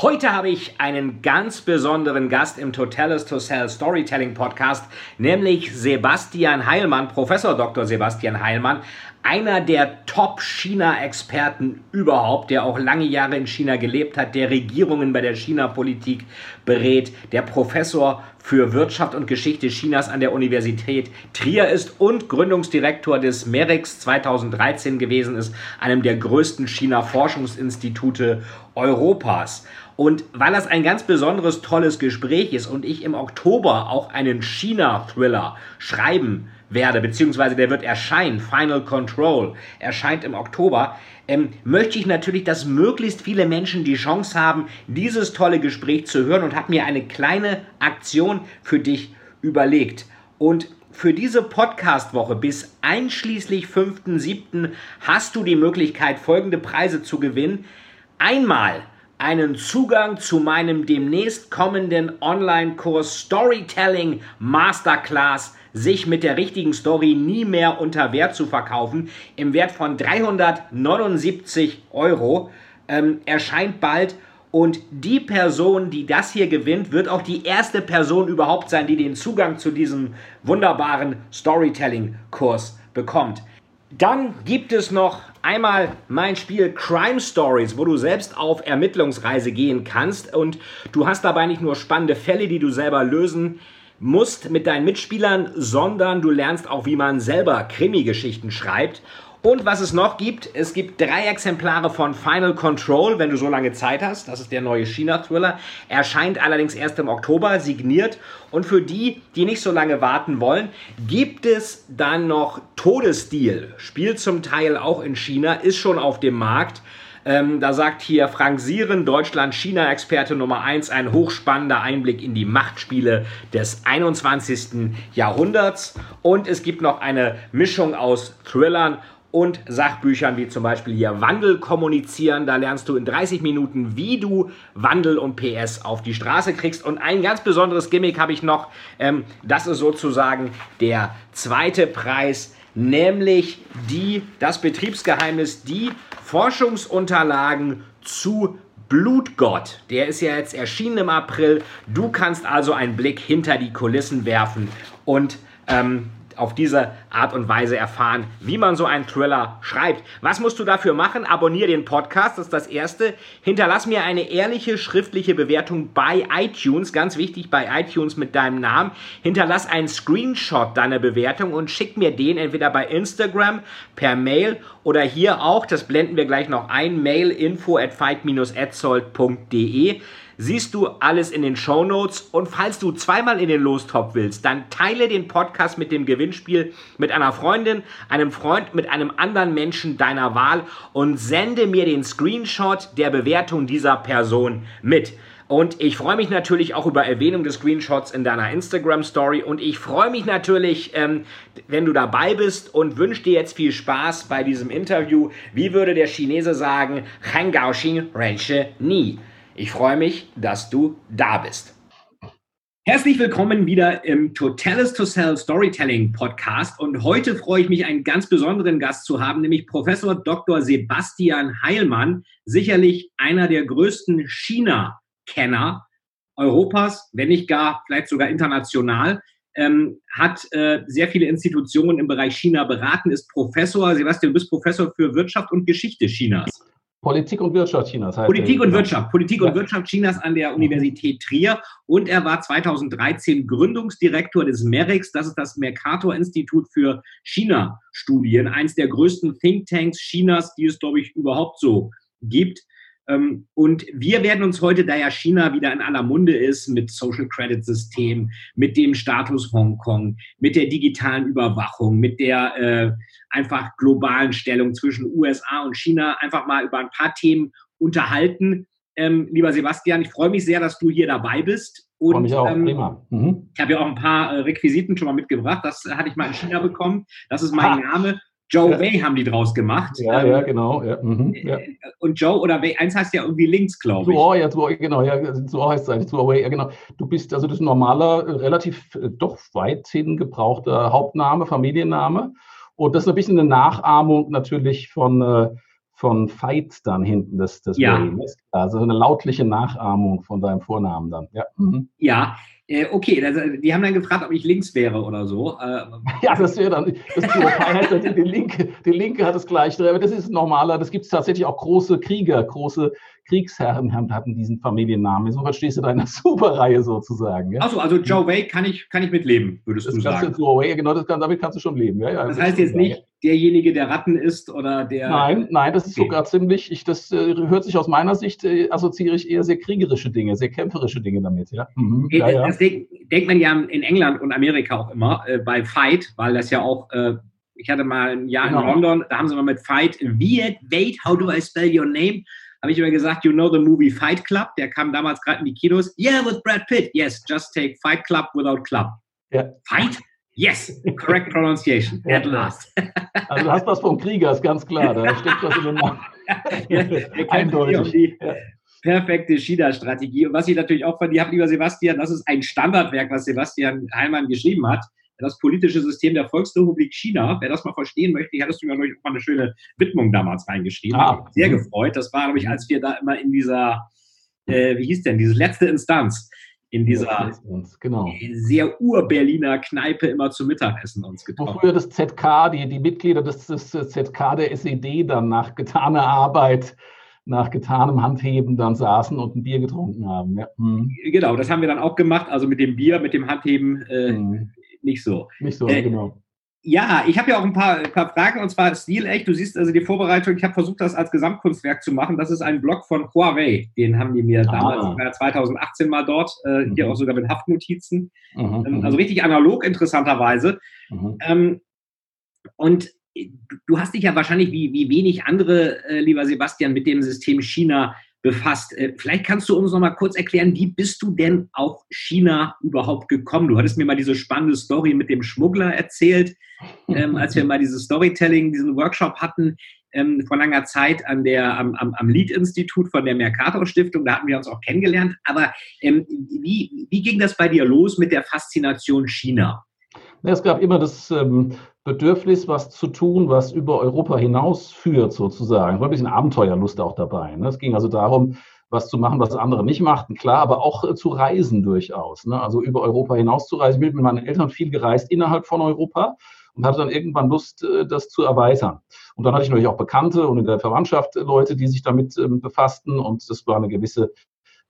Heute habe ich einen ganz besonderen Gast im Totalis to Sell Storytelling Podcast, nämlich Sebastian Heilmann, Professor Dr. Sebastian Heilmann, einer der Top-China-Experten überhaupt, der auch lange Jahre in China gelebt hat, der Regierungen bei der China-Politik berät, der Professor für Wirtschaft und Geschichte Chinas an der Universität Trier ist und Gründungsdirektor des MERIX 2013 gewesen ist, einem der größten China-Forschungsinstitute Europas. Und weil das ein ganz besonderes, tolles Gespräch ist und ich im Oktober auch einen China-Thriller schreiben werde, beziehungsweise der wird erscheinen, Final Control, erscheint im Oktober, ähm, möchte ich natürlich, dass möglichst viele Menschen die Chance haben, dieses tolle Gespräch zu hören und habe mir eine kleine Aktion für dich überlegt. Und für diese Podcast-Woche bis einschließlich 5.7. hast du die Möglichkeit, folgende Preise zu gewinnen. Einmal einen Zugang zu meinem demnächst kommenden Online-Kurs Storytelling Masterclass sich mit der richtigen Story nie mehr unter Wert zu verkaufen, im Wert von 379 Euro, ähm, erscheint bald. Und die Person, die das hier gewinnt, wird auch die erste Person überhaupt sein, die den Zugang zu diesem wunderbaren Storytelling-Kurs bekommt. Dann gibt es noch einmal mein Spiel Crime Stories, wo du selbst auf Ermittlungsreise gehen kannst und du hast dabei nicht nur spannende Fälle, die du selber lösen musst mit deinen Mitspielern, sondern du lernst auch, wie man selber Krimi-Geschichten schreibt. Und was es noch gibt, es gibt drei Exemplare von Final Control, wenn du so lange Zeit hast. Das ist der neue China-Thriller. Erscheint allerdings erst im Oktober, signiert. Und für die, die nicht so lange warten wollen, gibt es dann noch Todesdeal. Spielt zum Teil auch in China, ist schon auf dem Markt. Ähm, da sagt hier Frank Sieren, Deutschland-China-Experte Nummer 1, ein hochspannender Einblick in die Machtspiele des 21. Jahrhunderts. Und es gibt noch eine Mischung aus Thrillern und Sachbüchern wie zum Beispiel hier Wandel kommunizieren. Da lernst du in 30 Minuten, wie du Wandel und PS auf die Straße kriegst. Und ein ganz besonderes Gimmick habe ich noch. Ähm, das ist sozusagen der zweite Preis, nämlich die, das Betriebsgeheimnis, die Forschungsunterlagen zu Blutgott. Der ist ja jetzt erschienen im April. Du kannst also einen Blick hinter die Kulissen werfen und ähm, auf diese Art und Weise erfahren, wie man so einen Thriller schreibt. Was musst du dafür machen? Abonniere den Podcast, das ist das Erste. Hinterlass mir eine ehrliche schriftliche Bewertung bei iTunes, ganz wichtig bei iTunes mit deinem Namen. Hinterlass einen Screenshot deiner Bewertung und schick mir den entweder bei Instagram, per Mail oder hier auch, das blenden wir gleich noch ein, mail info at fight-etzold.de siehst du alles in den Show Notes. Und falls du zweimal in den Lostop willst, dann teile den Podcast mit dem Gewinnspiel mit einer Freundin, einem Freund, mit einem anderen Menschen deiner Wahl und sende mir den Screenshot der Bewertung dieser Person mit. Und ich freue mich natürlich auch über Erwähnung des Screenshots in deiner Instagram Story. Und ich freue mich natürlich, ähm, wenn du dabei bist und wünsche dir jetzt viel Spaß bei diesem Interview. Wie würde der Chinese sagen? Han Gaoxing Renshe Ni. Ich freue mich, dass du da bist. Herzlich willkommen wieder im Totalis to Sell Storytelling Podcast. Und heute freue ich mich, einen ganz besonderen Gast zu haben, nämlich Professor Dr. Sebastian Heilmann, sicherlich einer der größten China-Kenner Europas, wenn nicht gar vielleicht sogar international. Ähm, hat äh, sehr viele Institutionen im Bereich China beraten, ist Professor. Sebastian, du bist Professor für Wirtschaft und Geschichte Chinas. Politik und Wirtschaft Chinas. Heißt Politik und Wirtschaft. Politik ja. und Wirtschaft Chinas an der Universität Trier. Und er war 2013 Gründungsdirektor des MERIX. Das ist das Mercator-Institut für China-Studien. Eins der größten Thinktanks Chinas, die es, glaube ich, überhaupt so gibt. Ähm, und wir werden uns heute, da ja China wieder in aller Munde ist, mit Social Credit System, mit dem Status Hongkong, mit der digitalen Überwachung, mit der äh, einfach globalen Stellung zwischen USA und China, einfach mal über ein paar Themen unterhalten, Ähm, lieber Sebastian, ich freue mich sehr, dass du hier dabei bist. Und, freue mich auch, ähm, prima. Mhm. Ich habe ja auch ein paar äh, Requisiten schon mal mitgebracht. Das hatte ich mal in China bekommen. Das ist mein ha. Name. Joe ja. Way haben die draus gemacht. Ja, ähm, ja, genau. Ja. Mhm, ja. Äh, und Joe oder Way, eins heißt ja irgendwie links, glaube ich. Zuo, ja, Zuo, genau, ja, Zuo heißt es eigentlich, Zuo Way, ja, genau. Du bist, also das ist ein normaler, relativ äh, doch weithin gebrauchter Hauptname, Familienname. Und das ist ein bisschen eine Nachahmung natürlich von, äh, von Fight dann hinten, das, das ja. Way. Also eine lautliche Nachahmung von deinem Vornamen dann. Ja, mhm. ja äh, okay, also die haben dann gefragt, ob ich links wäre oder so. Äh, ja, das wäre dann, das heißt, die, die, Linke, die Linke hat das Gleiche, aber das ist normaler, das gibt es tatsächlich auch große Krieger, große Kriegsherren hatten diesen Familiennamen. So verstehst du deine Superreihe sozusagen. Ja? Achso, also Joe Way kann ich, kann ich mitleben, würdest das du sagen. Joe Way, genau, das kann, damit kannst du schon leben. Ja, ja, das heißt jetzt nicht derjenige, der Ratten ist oder der. Nein, nein, das ist okay. sogar ziemlich, ich, das äh, hört sich aus meiner Sicht, äh, assoziiere ich eher sehr kriegerische Dinge, sehr kämpferische Dinge damit. Ja? Mhm. ja, ja. Das denkt man ja in England und Amerika auch immer äh, bei Fight, weil das ja auch. Äh, ich hatte mal ein Jahr genau. in London, da haben sie mal mit Fight, Viet, wait, how do I spell your name? habe ich immer gesagt, you know the movie Fight Club? Der kam damals gerade in die Kinos. Yeah, with Brad Pitt. Yes, just take Fight Club without Club. Ja. Fight? Yes, correct pronunciation. At last. Also du hast was vom Krieger, ist ganz klar. Da steckt was in den Namen. Eindeutig. Ja. Perfekte China-Strategie. Und was ich natürlich auch von dir habe, lieber Sebastian, das ist ein Standardwerk, was Sebastian Heilmann geschrieben hat das politische System der Volksrepublik China. Wer das mal verstehen möchte, hattest du mir auch mal eine schöne Widmung damals reingeschrieben. Ah. Sehr gefreut. Das war, glaube ich, als wir da immer in dieser, äh, wie hieß denn, diese letzte Instanz, in dieser genau. sehr ur-Berliner Kneipe immer zum Mittagessen uns getroffen. Wo früher das ZK, die, die Mitglieder des, des ZK der SED dann nach getaner Arbeit nach getanem Handheben dann saßen und ein Bier getrunken haben. Ja. Mhm. Genau, das haben wir dann auch gemacht. Also mit dem Bier, mit dem Handheben äh, mhm nicht so. Nicht so, äh, genau. Ja, ich habe ja auch ein paar, ein paar Fragen und zwar stilecht. Du siehst also die Vorbereitung, ich habe versucht, das als Gesamtkunstwerk zu machen. Das ist ein Blog von Huawei. Den haben die mir ah. damals, 2018 mal dort, äh, mhm. hier auch sogar mit Haftnotizen. Mhm, ähm, mhm. also richtig analog, interessanterweise. Mhm. Ähm, und du hast dich ja wahrscheinlich wie, wie wenig andere, äh, lieber Sebastian, mit dem System China befasst. Äh, vielleicht kannst du uns noch mal kurz erklären, wie bist du denn auf China überhaupt gekommen? Du hattest mir mal diese spannende Story mit dem Schmuggler erzählt, ähm, als wir mal dieses Storytelling, diesen Workshop hatten ähm, vor langer Zeit an der, am, am, am Lied-Institut von der Mercator-Stiftung. Da hatten wir uns auch kennengelernt. Aber ähm, wie, wie ging das bei dir los mit der Faszination China? Es gab immer das ähm, Bedürfnis, was zu tun, was über Europa hinaus führt, sozusagen. Es war ein bisschen Abenteuerlust auch dabei. Ne? Es ging also darum, was zu machen, was andere nicht machten, klar, aber auch äh, zu reisen durchaus. Ne? Also über Europa hinaus zu reisen. Ich bin mit meinen Eltern viel gereist innerhalb von Europa und hatte dann irgendwann Lust, äh, das zu erweitern. Und dann hatte ich natürlich auch Bekannte und in der Verwandtschaft Leute, die sich damit ähm, befassten und das war eine gewisse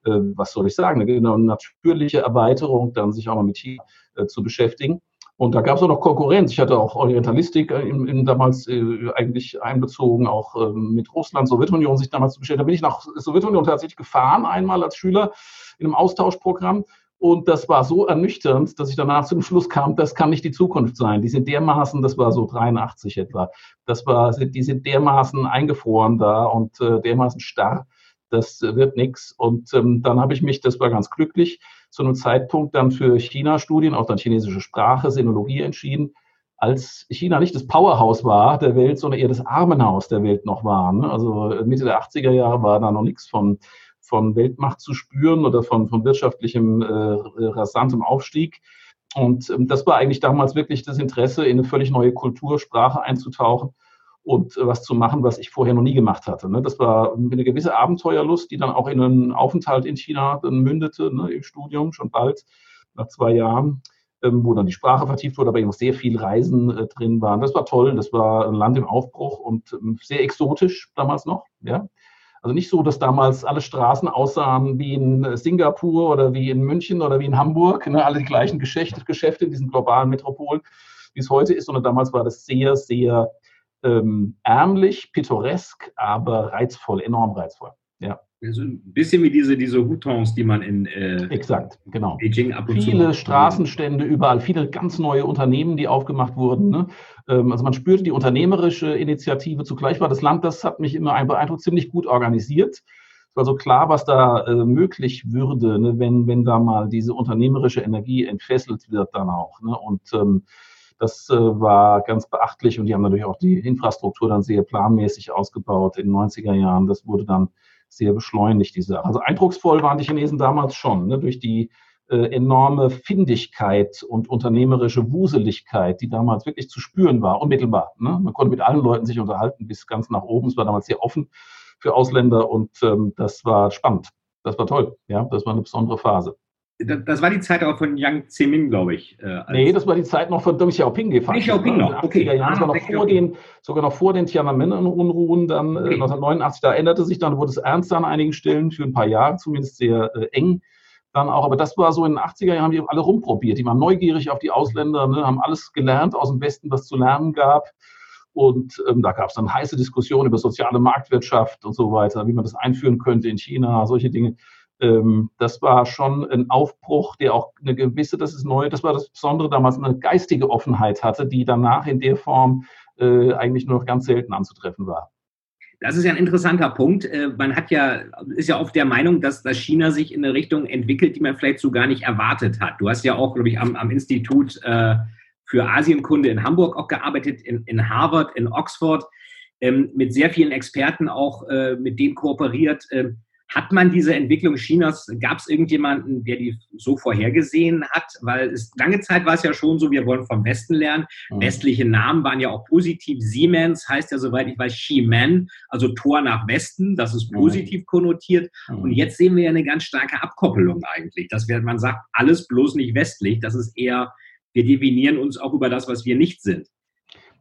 äh, was soll ich sagen, eine natürliche Erweiterung, dann sich auch mal mit China zu beschäftigen. Und da gab es auch noch Konkurrenz. Ich hatte auch Orientalistik äh, in, in damals äh, eigentlich einbezogen, auch äh, mit Russland, Sowjetunion sich damals zu beschäftigen. Da bin ich nach Sowjetunion tatsächlich gefahren, einmal als Schüler in einem Austauschprogramm. Und das war so ernüchternd, dass ich danach zu dem Schluss kam, das kann nicht die Zukunft sein. Die sind dermaßen, das war so 83 etwa, das war, die sind dermaßen eingefroren da und äh, dermaßen starr, das wird nichts. Und ähm, dann habe ich mich, das war ganz glücklich, zu einem Zeitpunkt dann für China-Studien, auch dann chinesische Sprache, Sinologie entschieden, als China nicht das Powerhouse war der Welt, sondern eher das Armenhaus der Welt noch war. Ne? Also Mitte der 80er Jahre war da noch nichts von, von Weltmacht zu spüren oder von, von wirtschaftlichem äh, rasantem Aufstieg. Und ähm, das war eigentlich damals wirklich das Interesse, in eine völlig neue Kultur, Sprache einzutauchen und äh, was zu machen, was ich vorher noch nie gemacht hatte. Ne? Das war eine gewisse Abenteuerlust, die dann auch in einen Aufenthalt in China mündete, ne, im Studium schon bald, nach zwei Jahren, ähm, wo dann die Sprache vertieft wurde, aber eben sehr viel Reisen äh, drin waren. Das war toll, das war ein Land im Aufbruch und ähm, sehr exotisch damals noch, ja. Also nicht so, dass damals alle Straßen aussahen wie in Singapur oder wie in München oder wie in Hamburg, ne, alle die gleichen Geschäfte, Geschäfte in diesen globalen Metropolen, wie es heute ist, sondern damals war das sehr, sehr ähm, ärmlich, pittoresk, aber reizvoll, enorm reizvoll. Ja. Also ein bisschen wie diese, diese Hutons, die man in äh, Exakt, genau. Beijing ab und Viele zu Straßenstände überall, viele ganz neue Unternehmen, die aufgemacht wurden. Ne? Ähm, also man spürte die unternehmerische Initiative. Zugleich war das Land, das hat mich immer beeindruckt, ziemlich gut organisiert. Es war so klar, was da äh, möglich würde, ne, wenn, wenn da mal diese unternehmerische Energie entfesselt wird dann auch. Ne? Und ähm, das äh, war ganz beachtlich und die haben natürlich auch die Infrastruktur dann sehr planmäßig ausgebaut in den 90er Jahren. Das wurde dann sehr beschleunigt, diese Sache. Also eindrucksvoll waren die Chinesen damals schon, ne, durch die äh, enorme Findigkeit und unternehmerische Wuseligkeit, die damals wirklich zu spüren war, unmittelbar. Ne? Man konnte mit allen Leuten sich unterhalten, bis ganz nach oben. Es war damals sehr offen für Ausländer und ähm, das war spannend. Das war toll. Ja, das war eine besondere Phase. Das war die Zeit auch von Yang Zemin, glaube ich. Äh, nee, das war die Zeit noch von Deng Xiaoping gefahren. Deng Xiaoping noch, okay. Jahren, ah, noch vor den, sogar noch vor den Tiananmen-Unruhen, dann äh, okay. 1989, da änderte sich dann, wurde es ernst an einigen Stellen, für ein paar Jahre zumindest sehr äh, eng dann auch. Aber das war so in den 80er Jahren, haben die alle rumprobiert. Die waren neugierig auf die Ausländer, ne, haben alles gelernt aus dem Westen, was zu lernen gab. Und ähm, da gab es dann heiße Diskussionen über soziale Marktwirtschaft und so weiter, wie man das einführen könnte in China, solche Dinge ähm, das war schon ein Aufbruch, der auch eine gewisse, das ist neu, das war das Besondere damals, eine geistige Offenheit hatte, die danach in der Form äh, eigentlich nur noch ganz selten anzutreffen war. Das ist ja ein interessanter Punkt. Äh, man hat ja, ist ja oft der Meinung, dass, dass China sich in eine Richtung entwickelt, die man vielleicht so gar nicht erwartet hat. Du hast ja auch, glaube ich, am, am Institut äh, für Asienkunde in Hamburg auch gearbeitet, in, in Harvard, in Oxford, ähm, mit sehr vielen Experten auch äh, mit denen kooperiert. Ähm, hat man diese Entwicklung Chinas, gab es irgendjemanden, der die so vorhergesehen hat? Weil es, lange Zeit war es ja schon so, wir wollen vom Westen lernen. Mhm. Westliche Namen waren ja auch positiv. Siemens heißt ja, soweit ich weiß, Ximen, also Tor nach Westen. Das ist mhm. positiv mhm. konnotiert. Und jetzt sehen wir ja eine ganz starke Abkoppelung eigentlich. Dass wir, man sagt, alles bloß nicht westlich. Das ist eher, wir definieren uns auch über das, was wir nicht sind.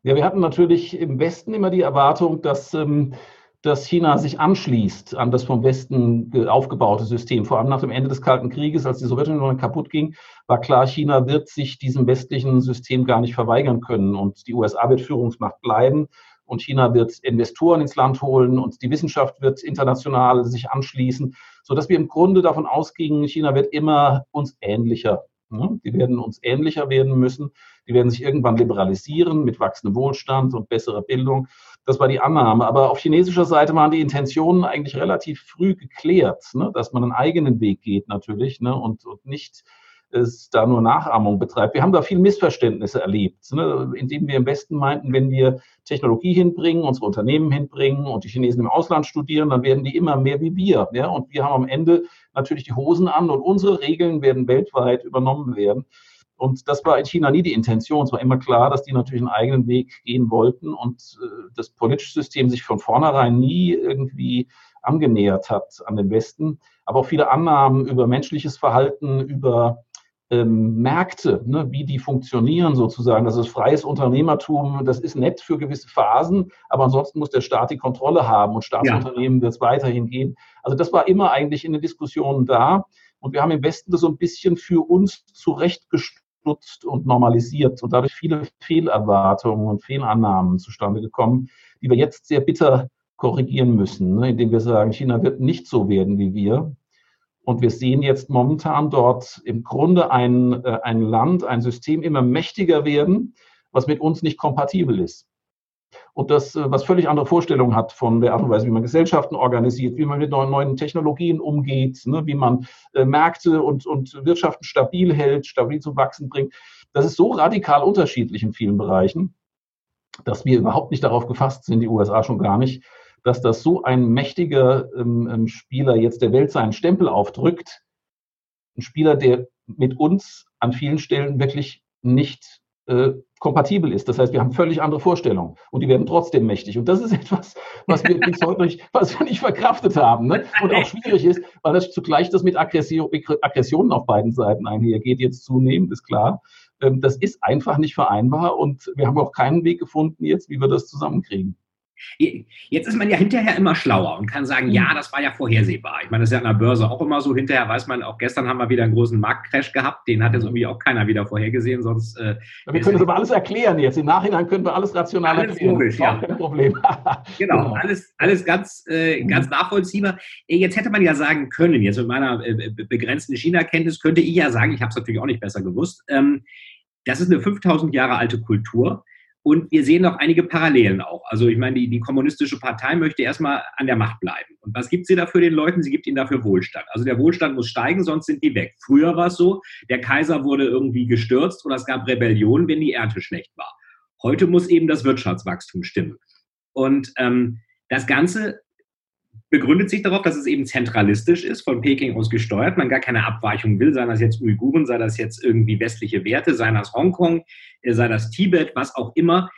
Ja, wir hatten natürlich im Westen immer die Erwartung, dass ähm, dass China sich anschließt an das vom Westen aufgebaute System. Vor allem nach dem Ende des Kalten Krieges, als die Sowjetunion kaputt ging, war klar, China wird sich diesem westlichen System gar nicht verweigern können und die USA wird Führungsmacht bleiben und China wird Investoren ins Land holen und die Wissenschaft wird international sich anschließen, sodass wir im Grunde davon ausgingen, China wird immer uns ähnlicher. Die werden uns ähnlicher werden müssen. Die werden sich irgendwann liberalisieren mit wachsendem Wohlstand und besserer Bildung. Das war die Annahme. Aber auf chinesischer Seite waren die Intentionen eigentlich relativ früh geklärt, ne? dass man einen eigenen Weg geht natürlich ne? und nicht es da nur Nachahmung betreibt. Wir haben da viel Missverständnisse erlebt, ne? indem wir im Westen meinten, wenn wir Technologie hinbringen, unsere Unternehmen hinbringen und die Chinesen im Ausland studieren, dann werden die immer mehr wie wir. Ja? Und wir haben am Ende natürlich die Hosen an und unsere Regeln werden weltweit übernommen werden. Und das war in China nie die Intention. Es war immer klar, dass die natürlich einen eigenen Weg gehen wollten und äh, das politische System sich von vornherein nie irgendwie angenähert hat an den Westen. Aber auch viele Annahmen über menschliches Verhalten, über ähm, Märkte, ne, wie die funktionieren sozusagen. Das ist freies Unternehmertum, das ist nett für gewisse Phasen, aber ansonsten muss der Staat die Kontrolle haben und Staatsunternehmen ja. wird es weiterhin gehen. Also das war immer eigentlich in den Diskussionen da. Und wir haben im Westen das so ein bisschen für uns zurechtgestellt genutzt und normalisiert und dadurch viele Fehlerwartungen und Fehlannahmen zustande gekommen, die wir jetzt sehr bitter korrigieren müssen, ne, indem wir sagen, China wird nicht so werden wie wir. Und wir sehen jetzt momentan dort im Grunde ein, äh, ein Land, ein System immer mächtiger werden, was mit uns nicht kompatibel ist und das, äh, was völlig andere Vorstellungen hat von der Art und Weise, wie man Gesellschaften organisiert, wie man mit neuen, neuen Technologien umgeht, ne, wie man äh, Märkte und, und Wirtschaften stabil hält, stabil zum Wachsen bringt. Das ist so radikal unterschiedlich in vielen Bereichen, dass wir überhaupt nicht darauf gefasst sind, die USA schon gar nicht, dass das so ein mächtiger ähm, ähm Spieler jetzt der Welt seinen Stempel aufdrückt. Ein Spieler, der mit uns an vielen Stellen wirklich nicht äh, kompatibel ist. Das heißt, wir haben völlig andere Vorstellungen und die werden trotzdem mächtig. Und das ist etwas, was wir bis heute nicht, was wir nicht verkraftet haben ne? und auch schwierig ist, weil das zugleich das mit Aggression, Aggressionen auf beiden Seiten einhergeht, jetzt zunehmend, ist klar. Ähm, das ist einfach nicht vereinbar und wir haben auch keinen Weg gefunden jetzt, wie wir das zusammenkriegen. Jetzt ist man ja hinterher immer schlauer und kann sagen, ja, mhm. das war ja vorhersehbar. Ich meine, das ist ja an der Börse auch immer so. Hinterher weiß man, auch gestern haben wir wieder einen großen Marktcrash gehabt. Den hat jetzt irgendwie auch keiner wieder vorhergesehen. Sonst, äh, wir können das aber alles erklären jetzt. Im Nachhinein können wir alles rational alles erklären. Logisch, ja. Kein Problem. genau, genau, alles, alles ganz, äh, mhm. ganz nachvollziehbar. Äh, jetzt hätte man ja sagen können, jetzt mit meiner äh, begrenzten China-Kenntnis könnte ich ja sagen, ich habe es natürlich auch nicht besser gewusst, ähm, das ist eine 5000 Jahre alte Kultur Und wir sehen noch einige Parallelen auch. Also ich meine, die, die kommunistische Partei möchte erstmal an der Macht bleiben. Und was gibt sie dafür den Leuten? Sie gibt ihnen dafür Wohlstand. Also der Wohlstand muss steigen, sonst sind die weg. Früher war es so, der Kaiser wurde irgendwie gestürzt oder es gab Rebellionen, wenn die Ernte schlecht war. Heute muss eben das Wirtschaftswachstum stimmen. Und ähm, das Ganze begründet sich darauf, dass es eben zentralistisch ist, von Peking aus gesteuert, man gar keine Abweichung will, sei das jetzt Uiguren, sei das jetzt irgendwie westliche Werte, sei das Hongkong, äh, sei das Tibet, was auch immer.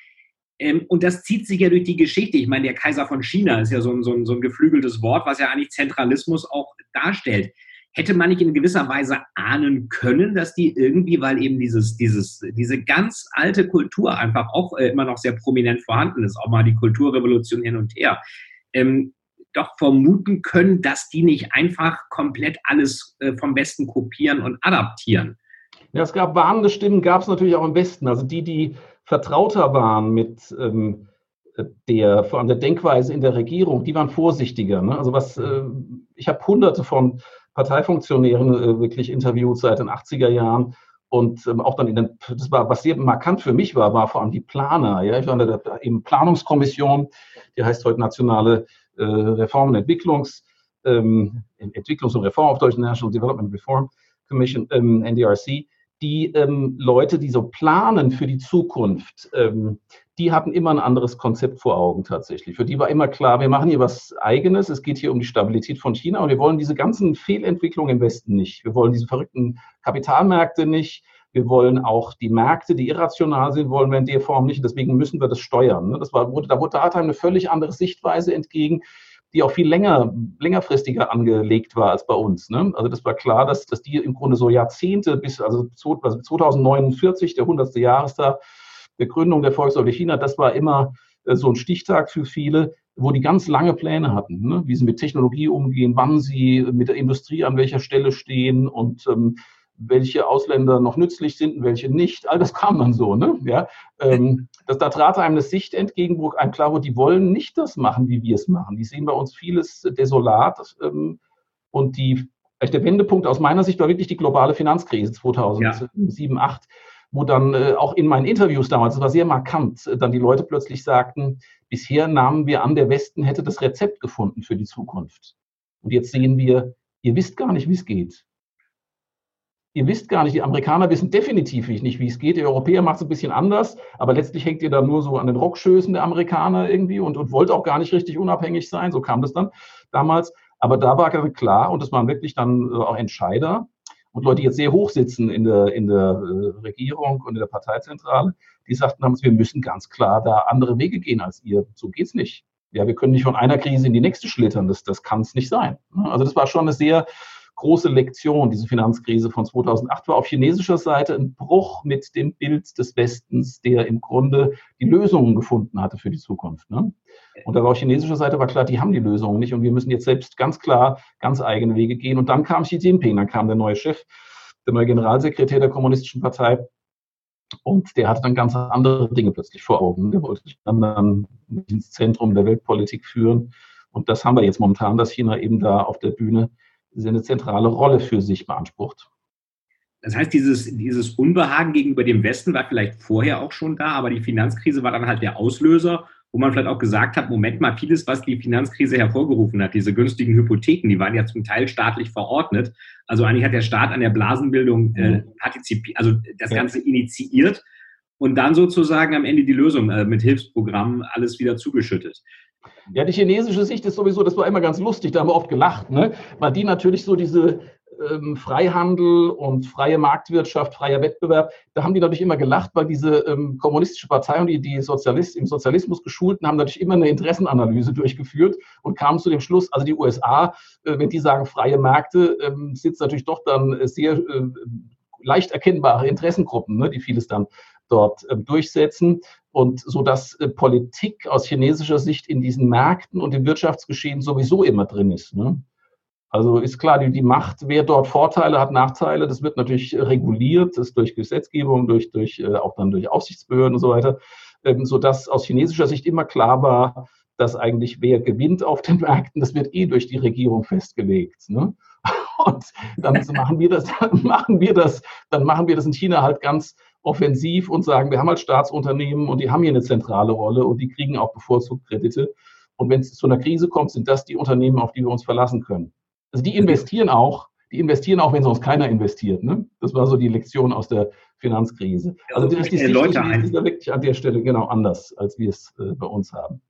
Ähm, und das zieht sich ja durch die Geschichte. Ich meine, der Kaiser von China ist ja so ein, so ein, so ein geflügeltes Wort, was ja eigentlich Zentralismus auch darstellt. Hätte man nicht in gewisser Weise ahnen können, dass die irgendwie, weil eben dieses, dieses, diese ganz alte Kultur einfach auch äh, immer noch sehr prominent vorhanden ist, auch mal die Kulturrevolution hin und her, ähm, doch vermuten können, dass die nicht einfach komplett alles äh, vom Westen kopieren und adaptieren. Ja, es gab warnende Stimmen, gab es natürlich auch im Westen. Also die, die vertrauter waren mit ähm, der, vor allem der Denkweise in der Regierung, die waren vorsichtiger. Ne? Also was, äh, ich habe hunderte von Parteifunktionären äh, wirklich interviewt seit den 80er Jahren und ähm, auch dann in den, das war, was sehr markant für mich war, war vor allem die Planer. Ja, ich war in der eben Planungskommission, die heißt heute Nationale äh, Reform- und Entwicklungs, ähm, Entwicklungs- und Reform auf Deutsch National Development Reform Commission, ähm, NDRC, die ähm, Leute, die so planen für die Zukunft, ähm, die hatten immer ein anderes Konzept vor Augen tatsächlich. Für die war immer klar, wir machen hier was Eigenes, es geht hier um die Stabilität von China und wir wollen diese ganzen Fehlentwicklungen im Westen nicht. Wir wollen diese verrückten Kapitalmärkte nicht. Wir wollen auch die Märkte, die irrational sind, wollen wir in der Form nicht. Deswegen müssen wir das steuern. Ne? Das war, da wurde da eine völlig andere Sichtweise entgegen, die auch viel länger, längerfristiger angelegt war als bei uns. Ne? Also das war klar, dass, dass die im Grunde so Jahrzehnte bis, also 2049, der 100. Jahrestag der Gründung der Volksrepublik China, das war immer äh, so ein Stichtag für viele, wo die ganz lange Pläne hatten, ne? wie sie mit Technologie umgehen, wann sie mit der Industrie an welcher Stelle stehen und ähm, welche Ausländer noch nützlich sind und welche nicht. All das kam dann so. Ne? Ja, ähm, das, da trat einem eine Sicht entgegen, wo einem klar wurde, die wollen nicht das machen, wie wir es machen. Die sehen bei uns vieles desolat. Ähm, und die, der Wendepunkt aus meiner Sicht war wirklich die globale Finanzkrise 2007, ja. 2008, wo dann äh, auch in meinen Interviews damals, das war sehr markant, dann die Leute plötzlich sagten, bisher nahmen wir an, der Westen hätte das Rezept gefunden für die Zukunft. Und jetzt sehen wir, ihr wisst gar nicht, wie es geht ihr wisst gar nicht, die Amerikaner wissen definitiv nicht, wie es geht. Die Europäer machen es ein bisschen anders, aber letztlich hängt ihr da nur so an den Rockschößen der Amerikaner irgendwie und, und wollt auch gar nicht richtig unabhängig sein. So kam das dann damals. Aber da war klar, und das waren wirklich dann äh, auch Entscheider und Leute, die jetzt sehr hoch sitzen in der, in der äh, Regierung und in der Parteizentrale, die sagten damals, wir müssen ganz klar da andere Wege gehen als ihr. So geht's nicht. Ja, wir können nicht von einer Krise in die nächste schlittern. Das, das kann es nicht sein. Also das war schon eine sehr große Lektion, diese Finanzkrise von 2008 war auf chinesischer Seite ein Bruch mit dem Bild des Westens, der im Grunde die Lösungen gefunden hatte für die Zukunft. Ne? Und da war auf chinesischer Seite war klar, die haben die Lösungen nicht und wir müssen jetzt selbst ganz klar ganz eigene Wege gehen. Und dann kam Xi Jinping, dann kam der neue Chef, der neue Generalsekretär der Kommunistischen Partei. Und der hatte dann ganz andere Dinge plötzlich vor Augen. Der wollte sich dann ins Zentrum der Weltpolitik führen. Und das haben wir jetzt momentan, dass China eben da auf der Bühne eine zentrale Rolle für sich beansprucht. Das heißt, dieses, dieses Unbehagen gegenüber dem Westen war vielleicht vorher auch schon da, aber die Finanzkrise war dann halt der Auslöser, wo man vielleicht auch gesagt hat, Moment mal, vieles, was die Finanzkrise hervorgerufen hat, diese günstigen Hypotheken, die waren ja zum Teil staatlich verordnet. Also eigentlich hat der Staat an der Blasenbildung äh, mhm. partizipiert, also das Ganze initiiert und dann sozusagen am Ende die Lösung äh, mit Hilfsprogrammen alles wieder zugeschüttet. Ja, die chinesische Sicht ist sowieso, das war immer ganz lustig, da haben wir oft gelacht, ne? weil die natürlich so diese ähm, Freihandel und freie Marktwirtschaft, freier Wettbewerb, da haben die natürlich immer gelacht, weil diese ähm, kommunistische Partei und die, die Sozialist, im Sozialismus geschulten haben natürlich immer eine Interessenanalyse durchgeführt und kamen zu dem Schluss, also die USA, äh, wenn die sagen freie Märkte, ähm, sitzt natürlich doch dann sehr äh, leicht erkennbare Interessengruppen, ne, die vieles dann dort äh, durchsetzen und so dass äh, Politik aus chinesischer Sicht in diesen Märkten und im Wirtschaftsgeschehen sowieso immer drin ist. Ne? Also ist klar, die, die Macht, wer dort Vorteile hat, Nachteile, das wird natürlich reguliert, das durch Gesetzgebung, durch, durch äh, auch dann durch Aufsichtsbehörden und so weiter, ähm, so dass aus chinesischer Sicht immer klar war, dass eigentlich wer gewinnt auf den Märkten, das wird eh durch die Regierung festgelegt. Ne? Und dann machen wir das, dann machen wir das, dann machen wir das in China halt ganz offensiv und sagen, wir haben halt Staatsunternehmen und die haben hier eine zentrale Rolle und die kriegen auch bevorzugt Kredite. Und wenn es zu einer Krise kommt, sind das die Unternehmen, auf die wir uns verlassen können. Also die investieren auch, die investieren auch, wenn sonst keiner investiert. Ne? Das war so die Lektion aus der Finanzkrise. Also, also das ist die Sicht ist wirklich an der Stelle genau anders, als wir es äh, bei uns haben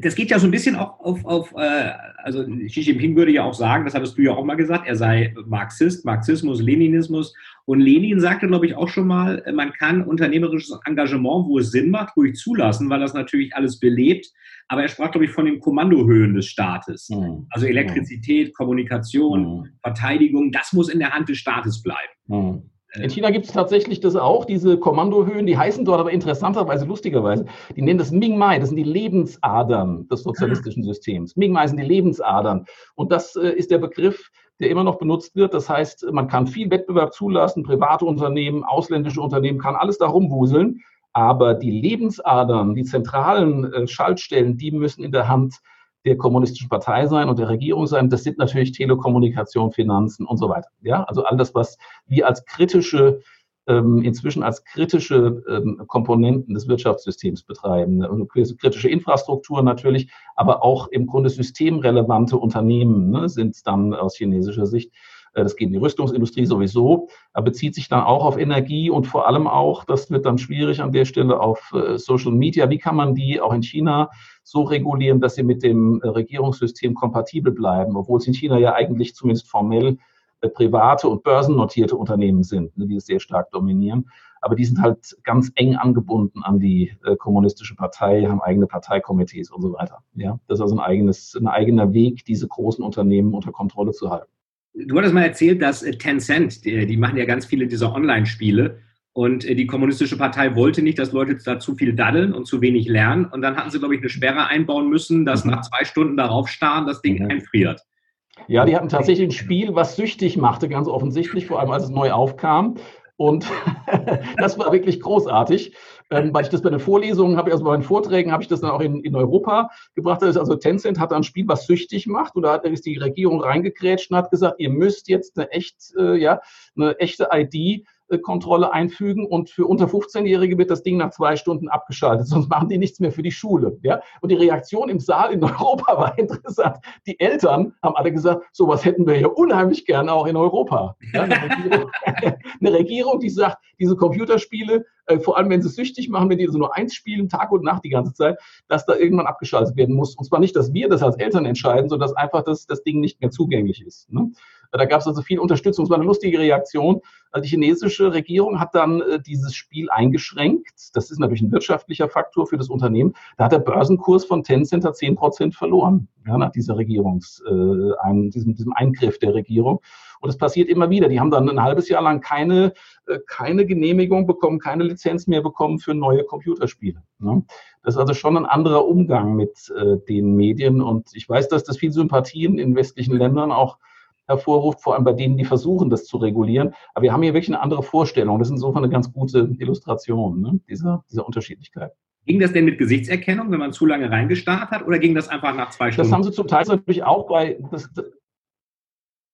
das geht ja so ein bisschen auch auf, auf äh, also Xi Jinping würde ja auch sagen, das hattest du ja auch mal gesagt, er sei Marxist, Marxismus, Leninismus. Und Lenin sagte, glaube ich, auch schon mal, man kann unternehmerisches Engagement, wo es Sinn macht, ruhig zulassen, weil das natürlich alles belebt. Aber er sprach, glaube ich, von den Kommandohöhen des Staates. Mhm. Also Elektrizität, Kommunikation, mhm. Verteidigung, das muss in der Hand des Staates bleiben. Mhm. In China gibt es tatsächlich das auch, diese Kommandohöhen, die heißen dort aber interessanterweise, lustigerweise, die nennen das Ming-Mai, das sind die Lebensadern des sozialistischen Systems. Ming-Mai sind die Lebensadern. Und das äh, ist der Begriff, der immer noch benutzt wird. Das heißt, man kann viel Wettbewerb zulassen, private Unternehmen, ausländische Unternehmen, kann alles da rumwuseln. Aber die Lebensadern, die zentralen äh, Schaltstellen, die müssen in der Hand der kommunistischen Partei sein und der Regierung sein. Das sind natürlich Telekommunikation, Finanzen und so weiter. Ja, also all das, was wir als kritische ähm, inzwischen als kritische ähm, Komponenten des Wirtschaftssystems betreiben. Ne? Kritische Infrastruktur natürlich, aber auch im Grunde systemrelevante Unternehmen ne, sind dann aus chinesischer Sicht das geht in die Rüstungsindustrie sowieso, aber bezieht sich dann auch auf Energie und vor allem auch, das wird dann schwierig an der Stelle, auf äh, Social Media. Wie kann man die auch in China so regulieren, dass sie mit dem äh, Regierungssystem kompatibel bleiben, obwohl es in China ja eigentlich zumindest formell private und börsennotierte Unternehmen sind, ne, die es sehr stark dominieren. Aber die sind halt ganz eng angebunden an die kommunistische Partei, haben eigene Parteikomitees und so weiter. Ja, das ist also ein eigenes, ein eigener Weg, diese großen Unternehmen unter Kontrolle zu halten. Du hattest mal erzählt, dass äh, Tencent, die, die machen ja ganz viele dieser Online-Spiele und äh, die kommunistische Partei wollte nicht, dass Leute da zu viel daddeln und zu wenig lernen. Und dann hatten sie, glaube ich, eine Sperre einbauen müssen, dass mhm. nach zwei Stunden darauf starren das Ding mhm. einfriert. Ja, die hatten tatsächlich ein Spiel, was süchtig machte, ganz offensichtlich, vor allem als es neu aufkam. Und das war wirklich großartig, ähm, weil ich das bei den Vorlesungen habe, also bei den Vorträgen habe ich das dann auch in, in Europa gebracht. Also Tencent hat ein Spiel, was süchtig macht, und da hat ist die Regierung reingekrätscht und hat gesagt, ihr müsst jetzt eine echt, äh, ja, eine echte ID Kontrolle einfügen und für unter 15-Jährige wird das Ding nach zwei Stunden abgeschaltet, sonst machen die nichts mehr für die Schule. Ja? Und die Reaktion im Saal in Europa war interessant. Die Eltern haben alle gesagt, sowas hätten wir ja unheimlich gerne auch in Europa. Ja? Eine, Regierung, eine, Regierung, die sagt, diese Computerspiele, äh, vor allem wenn sie süchtig machen, wenn die so nur eins spielen, Tag und Nacht die ganze Zeit, dass da irgendwann abgeschaltet werden muss. Und zwar nicht, dass wir das als Eltern entscheiden, sondern dass einfach das, das Ding nicht mehr zugänglich ist. Ne? Da gab es also viel Unterstützung. Es war eine lustige Reaktion. Also die chinesische Regierung hat dann äh, dieses Spiel eingeschränkt. Das ist natürlich ein wirtschaftlicher Faktor für das Unternehmen. Da hat der Börsenkurs von Tencent 10 Prozent verloren ja, nach dieser Regierungs, äh, ein, diesem, diesem Eingriff der Regierung. Und es passiert immer wieder. Die haben dann ein halbes Jahr lang keine, äh, keine Genehmigung bekommen, keine Lizenz mehr bekommen für neue Computerspiele. Ne? Das ist also schon ein anderer Umgang mit äh, den Medien. Und ich weiß, dass das viel Sympathien in westlichen Ländern auch hervorruft, vor allem bei denen, die versuchen, das zu regulieren. Aber wir haben hier wirklich eine andere Vorstellung. Das ist insofern eine ganz gute Illustration ne, dieser, dieser Unterschiedlichkeit. Ging das denn mit Gesichtserkennung, wenn man zu lange reingestarrt hat, oder ging das einfach nach zwei Stunden? Das haben sie zum Teil natürlich auch bei. Das,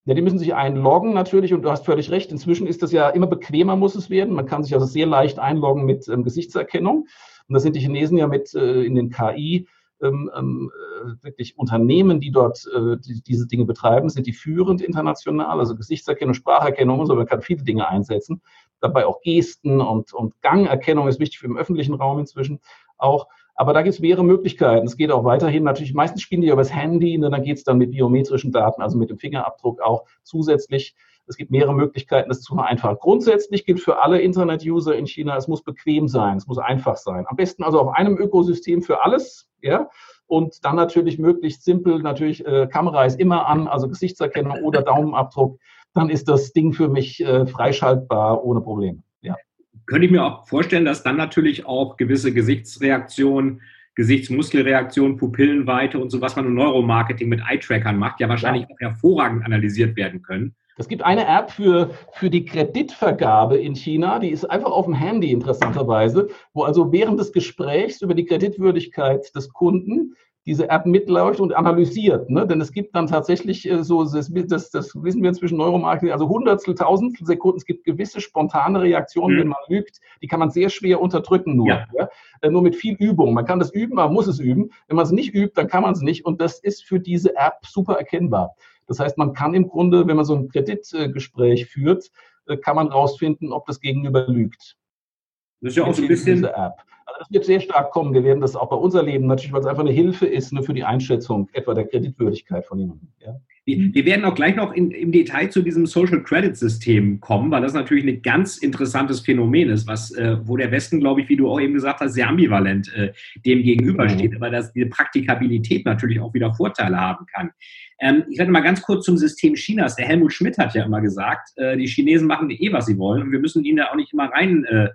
ja, die müssen sich einloggen natürlich und du hast völlig recht. Inzwischen ist das ja immer bequemer, muss es werden. Man kann sich also sehr leicht einloggen mit ähm, Gesichtserkennung. Und da sind die Chinesen ja mit äh, in den KI ähm, ähm, äh, wirklich Unternehmen, die dort äh, die, diese Dinge betreiben, sind die führend international, also Gesichtserkennung, Spracherkennung und so, man kann viele Dinge einsetzen. Dabei auch Gesten und, und Gangerkennung ist wichtig für den öffentlichen Raum inzwischen auch. Aber da gibt es mehrere Möglichkeiten. Es geht auch weiterhin natürlich, meistens spielen die über das Handy, und ne, dann geht es dann mit biometrischen Daten, also mit dem Fingerabdruck auch zusätzlich. Es gibt mehrere Möglichkeiten, das zu vereinfachen. Grundsätzlich gilt für alle Internet-User in China, es muss bequem sein, es muss einfach sein. Am besten also auf einem Ökosystem für alles, ja. Und dann natürlich möglichst simpel, natürlich äh, Kamera ist immer an, also Gesichtserkennung oder Daumenabdruck. Dann ist das Ding für mich äh, freischaltbar ohne Probleme. Ja. Könnte ich mir auch vorstellen, dass dann natürlich auch gewisse Gesichtsreaktionen Gesichtsmuskelreaktion, Pupillenweite und so, was man im Neuromarketing mit Eye-Trackern macht, ja wahrscheinlich ja. auch hervorragend analysiert werden können. Es gibt eine App für, für die Kreditvergabe in China, die ist einfach auf dem Handy interessanterweise, wo also während des Gesprächs über die Kreditwürdigkeit des Kunden diese App mitläuft und analysiert. Ne? Denn es gibt dann tatsächlich äh, so, das, das, das wissen wir inzwischen Neuromarketing, also Hundertstel, Tausendstel Sekunden, es gibt gewisse spontane Reaktionen, mhm. wenn man lügt, die kann man sehr schwer unterdrücken nur. Ja. Ja? Äh, nur mit viel Übung. Man kann das üben, man muss es üben. Wenn man es nicht übt, dann kann man es nicht. Und das ist für diese App super erkennbar. Das heißt, man kann im Grunde, wenn man so ein Kreditgespräch führt, äh, kann man rausfinden, ob das Gegenüber lügt. Das ist ja auch so ein bisschen. Also das wird sehr stark kommen. Wir werden das auch bei uns erleben, natürlich, weil es einfach eine Hilfe ist ne, für die Einschätzung etwa der Kreditwürdigkeit von jemandem. Ja. Wir werden auch gleich noch in, im Detail zu diesem Social Credit System kommen, weil das natürlich ein ganz interessantes Phänomen ist, was, äh, wo der Westen, glaube ich, wie du auch eben gesagt hast, sehr ambivalent äh, dem gegenübersteht, mhm. aber dass diese Praktikabilität natürlich auch wieder Vorteile haben kann. Ähm, ich werde mal ganz kurz zum System Chinas. Der Helmut Schmidt hat ja immer gesagt, äh, die Chinesen machen eh, was sie wollen und wir müssen ihnen da auch nicht immer rein äh,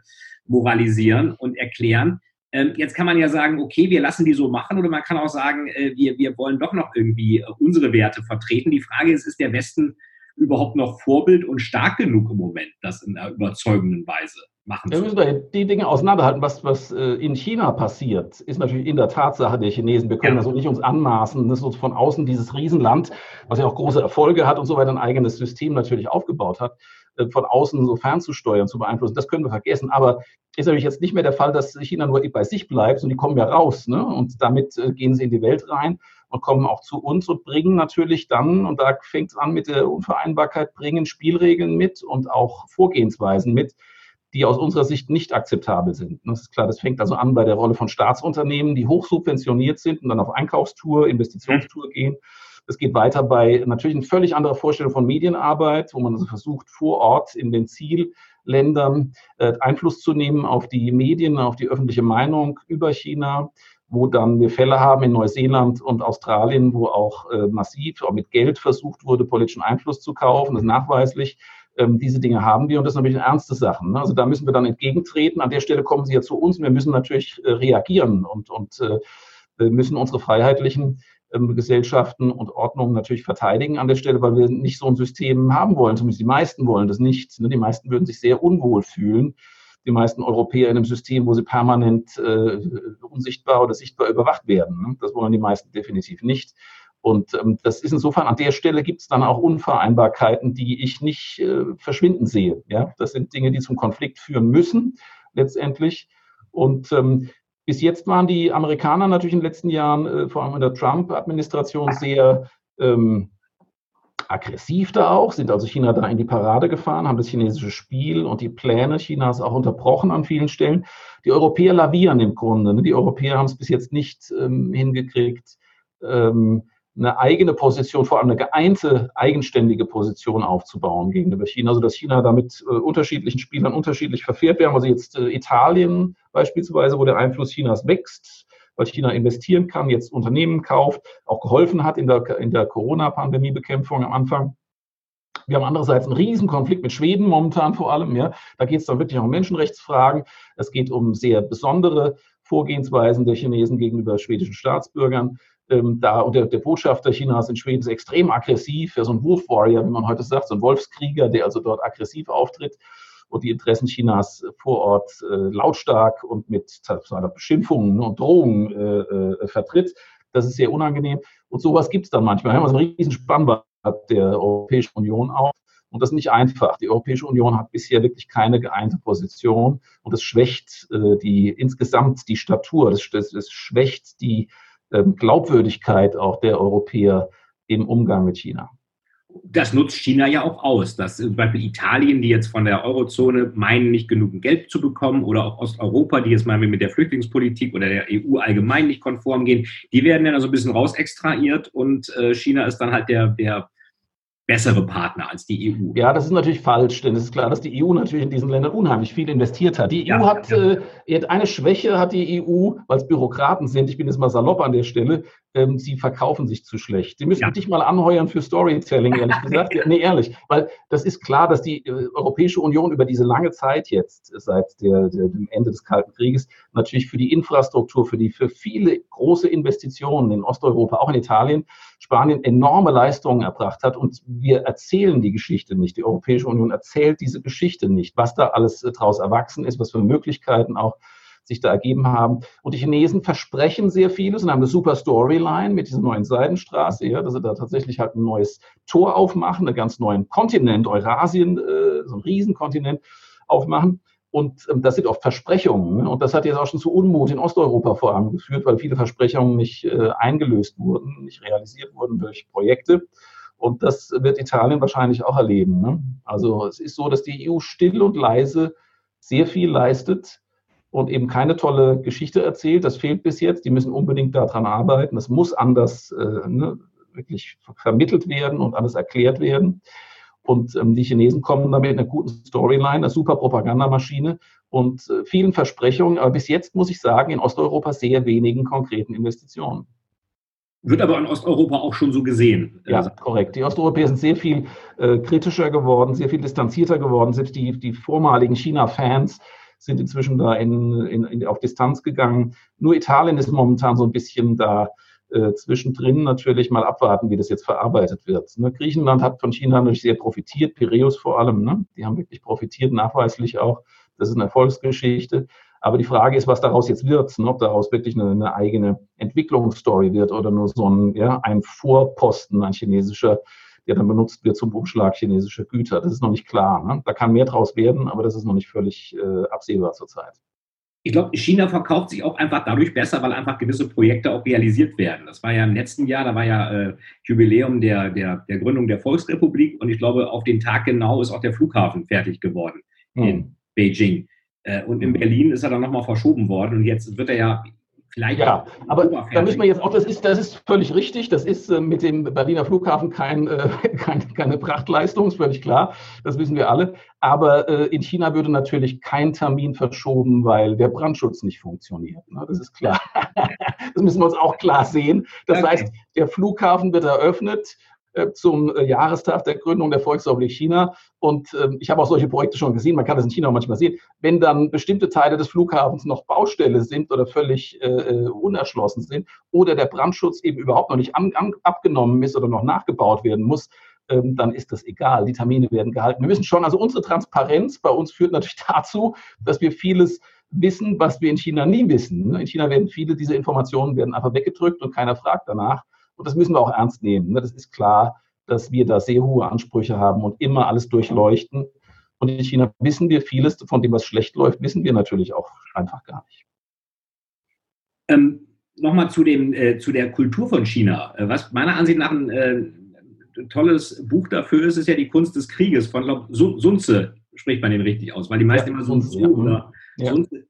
moralisieren und erklären. Ähm, jetzt kann man ja sagen, okay, wir lassen die so machen oder man kann auch sagen, äh, wir, wir wollen doch noch irgendwie äh, unsere Werte vertreten. Die Frage ist, ist der Westen überhaupt noch Vorbild und stark genug im Moment, das in einer überzeugenden Weise machen zu können? Wir müssen die Dinge auseinanderhalten. Was, was äh, in China passiert, ist natürlich in der Tatsache der Chinesen. Wir können ja. das nicht uns anmaßen, dass uns von außen dieses Riesenland, was ja auch große Erfolge hat und so weiter, ein eigenes System natürlich aufgebaut hat von außen so fernzusteuern, zu beeinflussen. Das können wir vergessen. Aber ist natürlich jetzt nicht mehr der Fall, dass China nur bei sich bleibt, sondern die kommen ja raus. Ne? Und damit äh, gehen sie in die Welt rein und kommen auch zu uns und bringen natürlich dann, und da fängt es an mit der Unvereinbarkeit, bringen Spielregeln mit und auch Vorgehensweisen mit, die aus unserer Sicht nicht akzeptabel sind. Das ist klar, das fängt also an bei der Rolle von Staatsunternehmen, die hochsubventioniert sind und dann auf Einkaufstour, Investitionstour gehen es geht weiter bei natürlich eine völlig andere Vorstellung von Medienarbeit, wo man also versucht, vor Ort in den Zielländern äh, Einfluss zu nehmen auf die Medien, auf die öffentliche Meinung über China wo dann wir Fälle haben in Neuseeland und Australien, wo auch äh, massiv auch mit Geld versucht wurde, politischen Einfluss zu kaufen. Das ist nachweislich. Ähm, diese Dinge haben wir und das sind natürlich ernste Sachen. Ne? Also da müssen wir dann entgegentreten. An der Stelle kommen sie ja zu uns. Wir müssen natürlich äh, reagieren und, und äh, müssen unsere freiheitlichen Gesellschaften und Ordnungen natürlich verteidigen an der Stelle, weil wir nicht so ein System haben wollen. Zumindest die meisten wollen das nicht. Ne? Die meisten würden sich sehr unwohl fühlen. Die meisten Europäer in einem System, wo sie permanent äh, unsichtbar oder sichtbar überwacht werden. Ne? Das wollen die meisten definitiv nicht. Und ähm, das ist insofern an der Stelle gibt es dann auch Unvereinbarkeiten, die ich nicht äh, verschwinden sehe. Ja, das sind Dinge, die zum Konflikt führen müssen letztendlich. Und ähm, bis jetzt waren die Amerikaner natürlich in den letzten Jahren, äh, vor allem in der Trump-Administration, sehr ähm, aggressiv da auch, sind also China da in die Parade gefahren, haben das chinesische Spiel und die Pläne Chinas auch unterbrochen an vielen Stellen. Die Europäer lavieren im Grunde. Ne? Die Europäer haben es bis jetzt nicht ähm, hingekriegt, ähm, eine eigene Position, vor allem eine geeinte, eigenständige Position aufzubauen gegenüber China, also dass China da mit äh, unterschiedlichen Spielern unterschiedlich verfährt. Wir haben also jetzt äh, Italien beispielsweise, wo der Einfluss Chinas wächst, weil China investieren kann, jetzt Unternehmen kauft, auch geholfen hat in der, in der Corona-Pandemie-Bekämpfung am Anfang. Wir haben andererseits einen Riesenkonflikt mit Schweden momentan vor allem. Ja. Da geht es dann wirklich um Menschenrechtsfragen. Es geht um sehr besondere Vorgehensweisen der Chinesen gegenüber schwedischen Staatsbürgern ähm, da und der, der, Botschafter Chinas in Schweden ist extrem aggressiv, ja, so ein Wolf Warrior, wie man heute sagt, so ein Wolfskrieger, der also dort aggressiv auftritt und die Interessen Chinas vor Ort äh, lautstark und mit Beschimpfungen ne, und Drohungen äh, äh, vertritt. Das ist sehr unangenehm. Und sowas gibt es dann manchmal. Wir haben also einen riesen Spannband der Europäischen Union auch. Und das ist nicht einfach. Die Europäische Union hat bisher wirklich keine geeinte Position und das schwächt äh, die insgesamt die Statur, das, schwächt die Glaubwürdigkeit auch der Europäer im Umgang mit China. Das nutzt China ja auch aus, dass zum Beispiel Italien, die jetzt von der Eurozone meinen, nicht genug Geld zu bekommen, oder auch Osteuropa, die jetzt mal mit der Flüchtlingspolitik oder der EU allgemein nicht konform gehen, die werden dann also ein bisschen rausextrahiert und äh, China ist dann halt der, der bessere Partner als die EU. Ja, das ist natürlich falsch, denn es ist klar, dass die EU natürlich in diesen Ländern unheimlich viel investiert hat. Die EU ja, hat, ja. Äh, eine Schwäche hat die EU, weil es Bürokraten sind, ich bin jetzt mal salopp an der Stelle, ähm, sie verkaufen sich zu schlecht. Sie müssen ja. dich mal anheuern für Storytelling, ehrlich gesagt. ja, nee, ehrlich, weil das ist klar, dass die äh, Europäische Union über diese lange Zeit jetzt, seit der, der, dem Ende des Kalten Krieges, natürlich für die Infrastruktur, für die, für viele große Investitionen in Osteuropa, auch in Italien, Spanien enorme Leistungen erbracht hat und wir erzählen die Geschichte nicht. Die Europäische Union erzählt diese Geschichte nicht, was da alles äh, daraus erwachsen ist, was für Möglichkeiten auch sich da ergeben haben. Und die Chinesen versprechen sehr vieles und haben eine super Storyline mit dieser neuen Seidenstraße, ja, dass sie da tatsächlich halt ein neues Tor aufmachen, einen ganz neuen Kontinent, Eurasien, äh, so ein Riesenkontinent aufmachen. Und ähm, das sind oft Versprechungen. Ne? Und das hat jetzt auch schon zu Unmut in Osteuropa vor allem geführt, weil viele Versprechungen nicht äh, eingelöst wurden, nicht realisiert wurden durch Projekte. Und das wird Italien wahrscheinlich auch erleben. Ne? Also es ist so, dass die EU still und leise sehr viel leistet und eben keine tolle Geschichte erzählt. Das fehlt bis jetzt. Die müssen unbedingt daran arbeiten. Das muss anders äh, ne, wirklich vermittelt werden und anders erklärt werden. Und ähm, die Chinesen kommen damit mit einer guten Storyline, einer super Propagandamaschine und äh, vielen Versprechungen. Aber bis jetzt muss ich sagen, in Osteuropa sehr wenigen konkreten Investitionen. Wird aber in Osteuropa auch schon so gesehen. Ja, korrekt. Die Osteuropäer sind sehr viel äh, kritischer geworden, sehr viel distanzierter geworden. Selbst die, die vormaligen China-Fans sind inzwischen da in, in, in, auf Distanz gegangen. Nur Italien ist momentan so ein bisschen da äh, zwischendrin natürlich mal abwarten, wie das jetzt verarbeitet wird. Ne? Griechenland hat von China natürlich sehr profitiert, Piräus vor allem. Ne? Die haben wirklich profitiert, nachweislich auch. Das ist eine Erfolgsgeschichte. Aber die Frage ist, was daraus jetzt wird, ne? ob daraus wirklich eine, eine, eigene Entwicklungsstory wird oder nur so ein, ja, ein Vorposten, ein chinesischer, der dann benutzt wird zum Umschlag chinesischer Güter. Das ist noch nicht klar. Ne? Da kann mehr draus werden, aber das ist noch nicht völlig äh, absehbar zurzeit ich glaube, China verkauft sich auch einfach dadurch besser, weil einfach gewisse Projekte auch realisiert werden. Das war ja im letzten Jahr, da war ja äh, Jubiläum der, der, der Gründung der Volksrepublik und ich glaube, auf den Tag genau ist auch der Flughafen fertig geworden mhm. in Beijing. Äh, und in Berlin ist er dann nochmal verschoben worden und jetzt wird er ja Vielleicht ja, aber da müssen wir jetzt auch, das ist, das ist völlig richtig, das ist äh, mit dem Berliner Flughafen kein, äh, kein, keine Prachtleistung, ist völlig klar, das wissen wir alle. Aber äh, in China würde natürlich kein Termin verschoben, weil der Brandschutz nicht funktioniert. Ne? Das ist klar. das müssen wir uns auch klar sehen. Das okay. heißt, der Flughafen wird eröffnet, zum äh, Jahrestag der Gründung der Volksrepublik China. Und ähm, ich habe auch solche Projekte schon gesehen, man kann das in China auch manchmal sehen. Wenn dann bestimmte Teile des Flughafens noch Baustelle sind oder völlig äh, unerschlossen sind oder der Brandschutz eben überhaupt noch nicht an, an, abgenommen ist oder noch nachgebaut werden muss, ähm, dann ist das egal. Die Termine werden gehalten. Wir müssen schon, also unsere Transparenz bei uns führt natürlich dazu, dass wir vieles wissen, was wir in China nie wissen. In China werden viele dieser Informationen werden einfach weggedrückt und keiner fragt danach. Und das müssen wir auch ernst nehmen. Ne? Das ist klar, dass wir da sehr hohe Ansprüche haben und immer alles durchleuchten. Und in China wissen wir vieles von dem, was schlecht läuft, wissen wir natürlich auch einfach gar nicht. Ähm, Nochmal zu, äh, zu der Kultur von China. Äh, was meiner Ansicht nach ein äh, tolles Buch dafür ist, ist ja die Kunst des Krieges von glaub, Sun Tzu, spricht man den richtig aus, weil die meisten ja, immer Sun Tzu ja. oder ja. Sun Tzu, äh,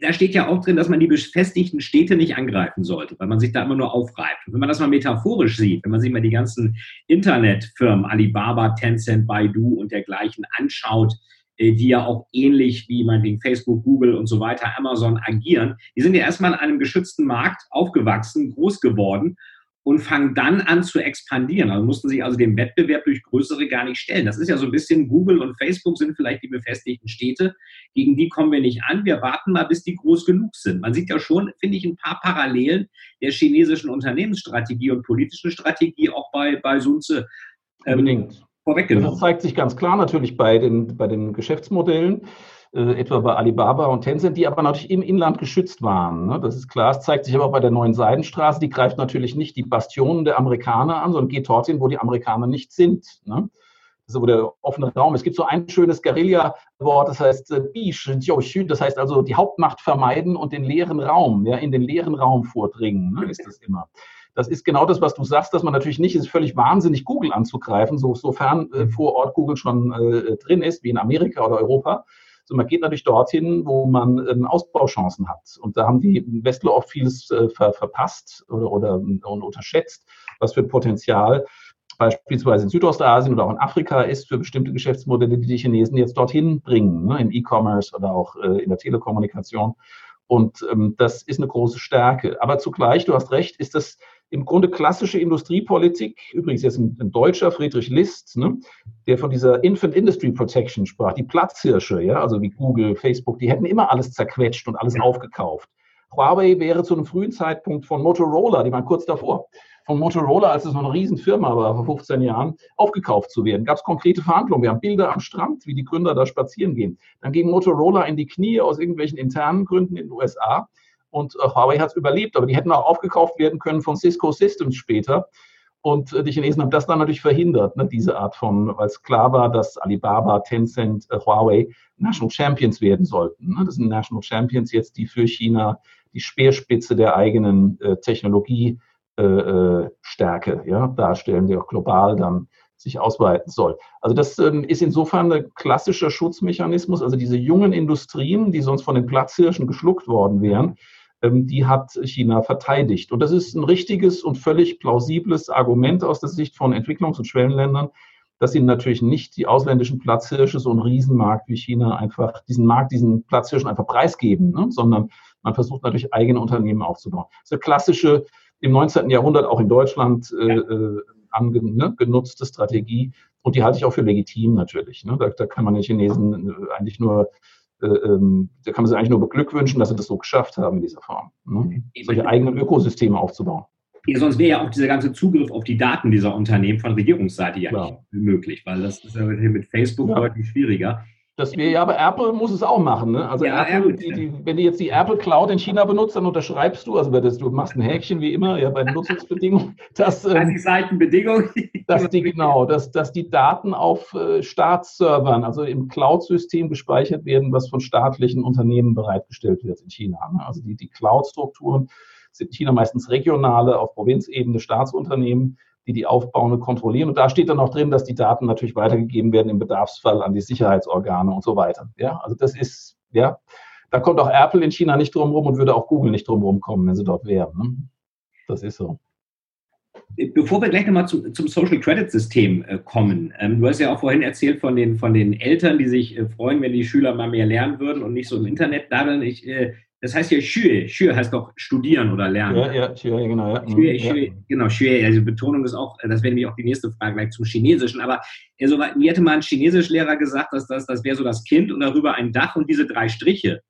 da steht ja auch drin, dass man die befestigten Städte nicht angreifen sollte, weil man sich da immer nur aufreibt. Und wenn man das mal metaphorisch sieht, wenn man sich mal die ganzen Internetfirmen, Alibaba, Tencent, Baidu und dergleichen anschaut, äh, die ja auch ähnlich wie meinetwegen Facebook, Google und so weiter, Amazon agieren, die sind ja erstmal in einem geschützten Markt aufgewachsen, groß geworden und fangen dann an zu expandieren. Also mussten sich also dem Wettbewerb durch größere gar nicht stellen. Das ist ja so ein bisschen Google und Facebook sind vielleicht die befestigten Städte. Gegen die kommen wir nicht an. Wir warten mal, bis die groß genug sind. Man sieht ja schon, finde ich, ein paar Parallelen der chinesischen Unternehmensstrategie und politischen Strategie auch bei, bei Sunze. Ähm, Unbedingt. Vorweggenommen. Das zeigt sich ganz klar natürlich bei den, bei den Geschäftsmodellen äh, etwa bei Alibaba und Tencent, die aber natürlich im Inland geschützt waren. Ne? Das ist klar. Es zeigt sich aber auch bei der neuen Seidenstraße. Die greift natürlich nicht die Bastionen der Amerikaner an, sondern geht dorthin, wo die Amerikaner nicht sind. Ne? Das so der offene Raum. Es gibt so ein schönes Guerilla-Wort, das heißt äh, Bish, das heißt also die Hauptmacht vermeiden und den leeren Raum, ja, in den leeren Raum vordringen, ne, ist das immer. Das ist genau das, was du sagst, dass man natürlich nicht, ist völlig wahnsinnig, Google anzugreifen, so, sofern äh, vor Ort Google schon äh, drin ist, wie in Amerika oder Europa, so, man geht natürlich dorthin, wo man ähm, Ausbauchancen hat. Und da haben die Westler oft vieles äh, ver verpasst oder, oder unterschätzt, was für Potenzial beispielsweise in Südostasien oder auch in Afrika ist für bestimmte Geschäftsmodelle, die die Chinesen jetzt dorthin bringen, ne, im E-Commerce oder auch äh, in der Telekommunikation. Und ähm, das ist eine große Stärke. Aber zugleich, du hast recht, ist das im Grunde klassische Industriepolitik, übrigens jetzt ein, ein Deutscher, Friedrich List, ne, der von dieser Infant Industry Protection sprach, die Platzhirsche, ja, also wie Google, Facebook, die hätten immer alles zerquetscht und alles aufgekauft. Huawei wäre zu einem frühen Zeitpunkt von Motorola, die waren kurz davor, von Motorola, als es noch eine Riesenfirma war, vor 15 Jahren, aufgekauft zu werden. Gab es konkrete Verhandlungen. Wir haben Bilder am Strand, wie die Gründer da spazieren gehen. Dann ging Motorola in die Knie aus irgendwelchen internen Gründen in den USA. Und äh, Huawei hat es überlebt, aber die hätten auch aufgekauft werden können von Cisco Systems später. Und äh, die Chinesen haben das dann natürlich verhindert, ne, diese Art von, weil es klar war, dass Alibaba, Tencent, äh, Huawei National Champions werden sollten. Ne? Das sind National Champions jetzt, die für China die Speerspitze der eigenen äh, Technologiestärke ja, darstellen, die auch global dann sich ausweiten soll. Also das ähm, ist insofern ein klassischer Schutzmechanismus. Also diese jungen Industrien, die sonst von den Platzhirschen geschluckt worden wären, die hat China verteidigt. Und das ist ein richtiges und völlig plausibles Argument aus der Sicht von Entwicklungs- und Schwellenländern, dass sie natürlich nicht die ausländischen Platzhirsche, so einen Riesenmarkt wie China, einfach diesen Markt, diesen Platzhirschen einfach preisgeben, ne? sondern man versucht natürlich eigene Unternehmen aufzubauen. Das ist eine klassische, im 19. Jahrhundert auch in Deutschland äh, äh angenutzte ne, Strategie und die halte ich auch für legitim natürlich. Ne? Da, da, kann man den Chinesen äh, eigentlich nur äh, ähm, da kann man sich eigentlich nur beglückwünschen, dass sie das so geschafft haben in dieser Form, ne? solche eigenen Ökosysteme aufzubauen. Ja, sonst wäre ja auch dieser ganze Zugriff auf die Daten dieser Unternehmen von Regierungsseite ja Klar. nicht möglich, weil das ist ja mit Facebook ja. deutlich schwieriger. Das wäre ja, aber Apple muss es auch machen. Ne? Also ja, Apple, die, die, wenn du jetzt die Apple Cloud in China benutzt, dann unterschreibst du, also das, du machst ein Häkchen wie immer, ja, bei den Nutzungsbedingungen, dass, ähm, die Seitenbedingungen. dass die, genau, dass, dass die Daten auf äh, Staatsservern, also im Cloud-System gespeichert werden, was von staatlichen Unternehmen bereitgestellt wird in China. Ne? Also die, die Cloud-Strukturen sind in China meistens regionale, auf Provinzebene Staatsunternehmen die die aufbauen und kontrollieren. Und da steht dann auch drin, dass die Daten natürlich weitergegeben werden im Bedarfsfall an die Sicherheitsorgane und so weiter. Ja, also das ist, ja, da kommt auch Apple in China nicht drum rum und würde auch Google nicht drum rum kommen, wenn sie dort wären. Ne? Das ist so. Bevor wir gleich nochmal zu, zum Social Credit System äh, kommen, ähm, du hast ja auch vorhin erzählt von den, von den Eltern, die sich äh, freuen, wenn die Schüler mal mehr lernen würden und nicht so im Internet daddeln. Ich äh, das heißt ja Xue. Xue heißt doch studieren oder lernen. Ja, ja, Xue, genau. Ja. Xue, mhm, Xue, ja. Genau, Xue. Also Betonung ist auch, das wäre nämlich auch die nächste Frage gleich zum Chinesischen. Aber also, mir hätte mal ein Chinesischlehrer gesagt, dass das, das wäre so das Kind und darüber ein Dach und diese drei Striche.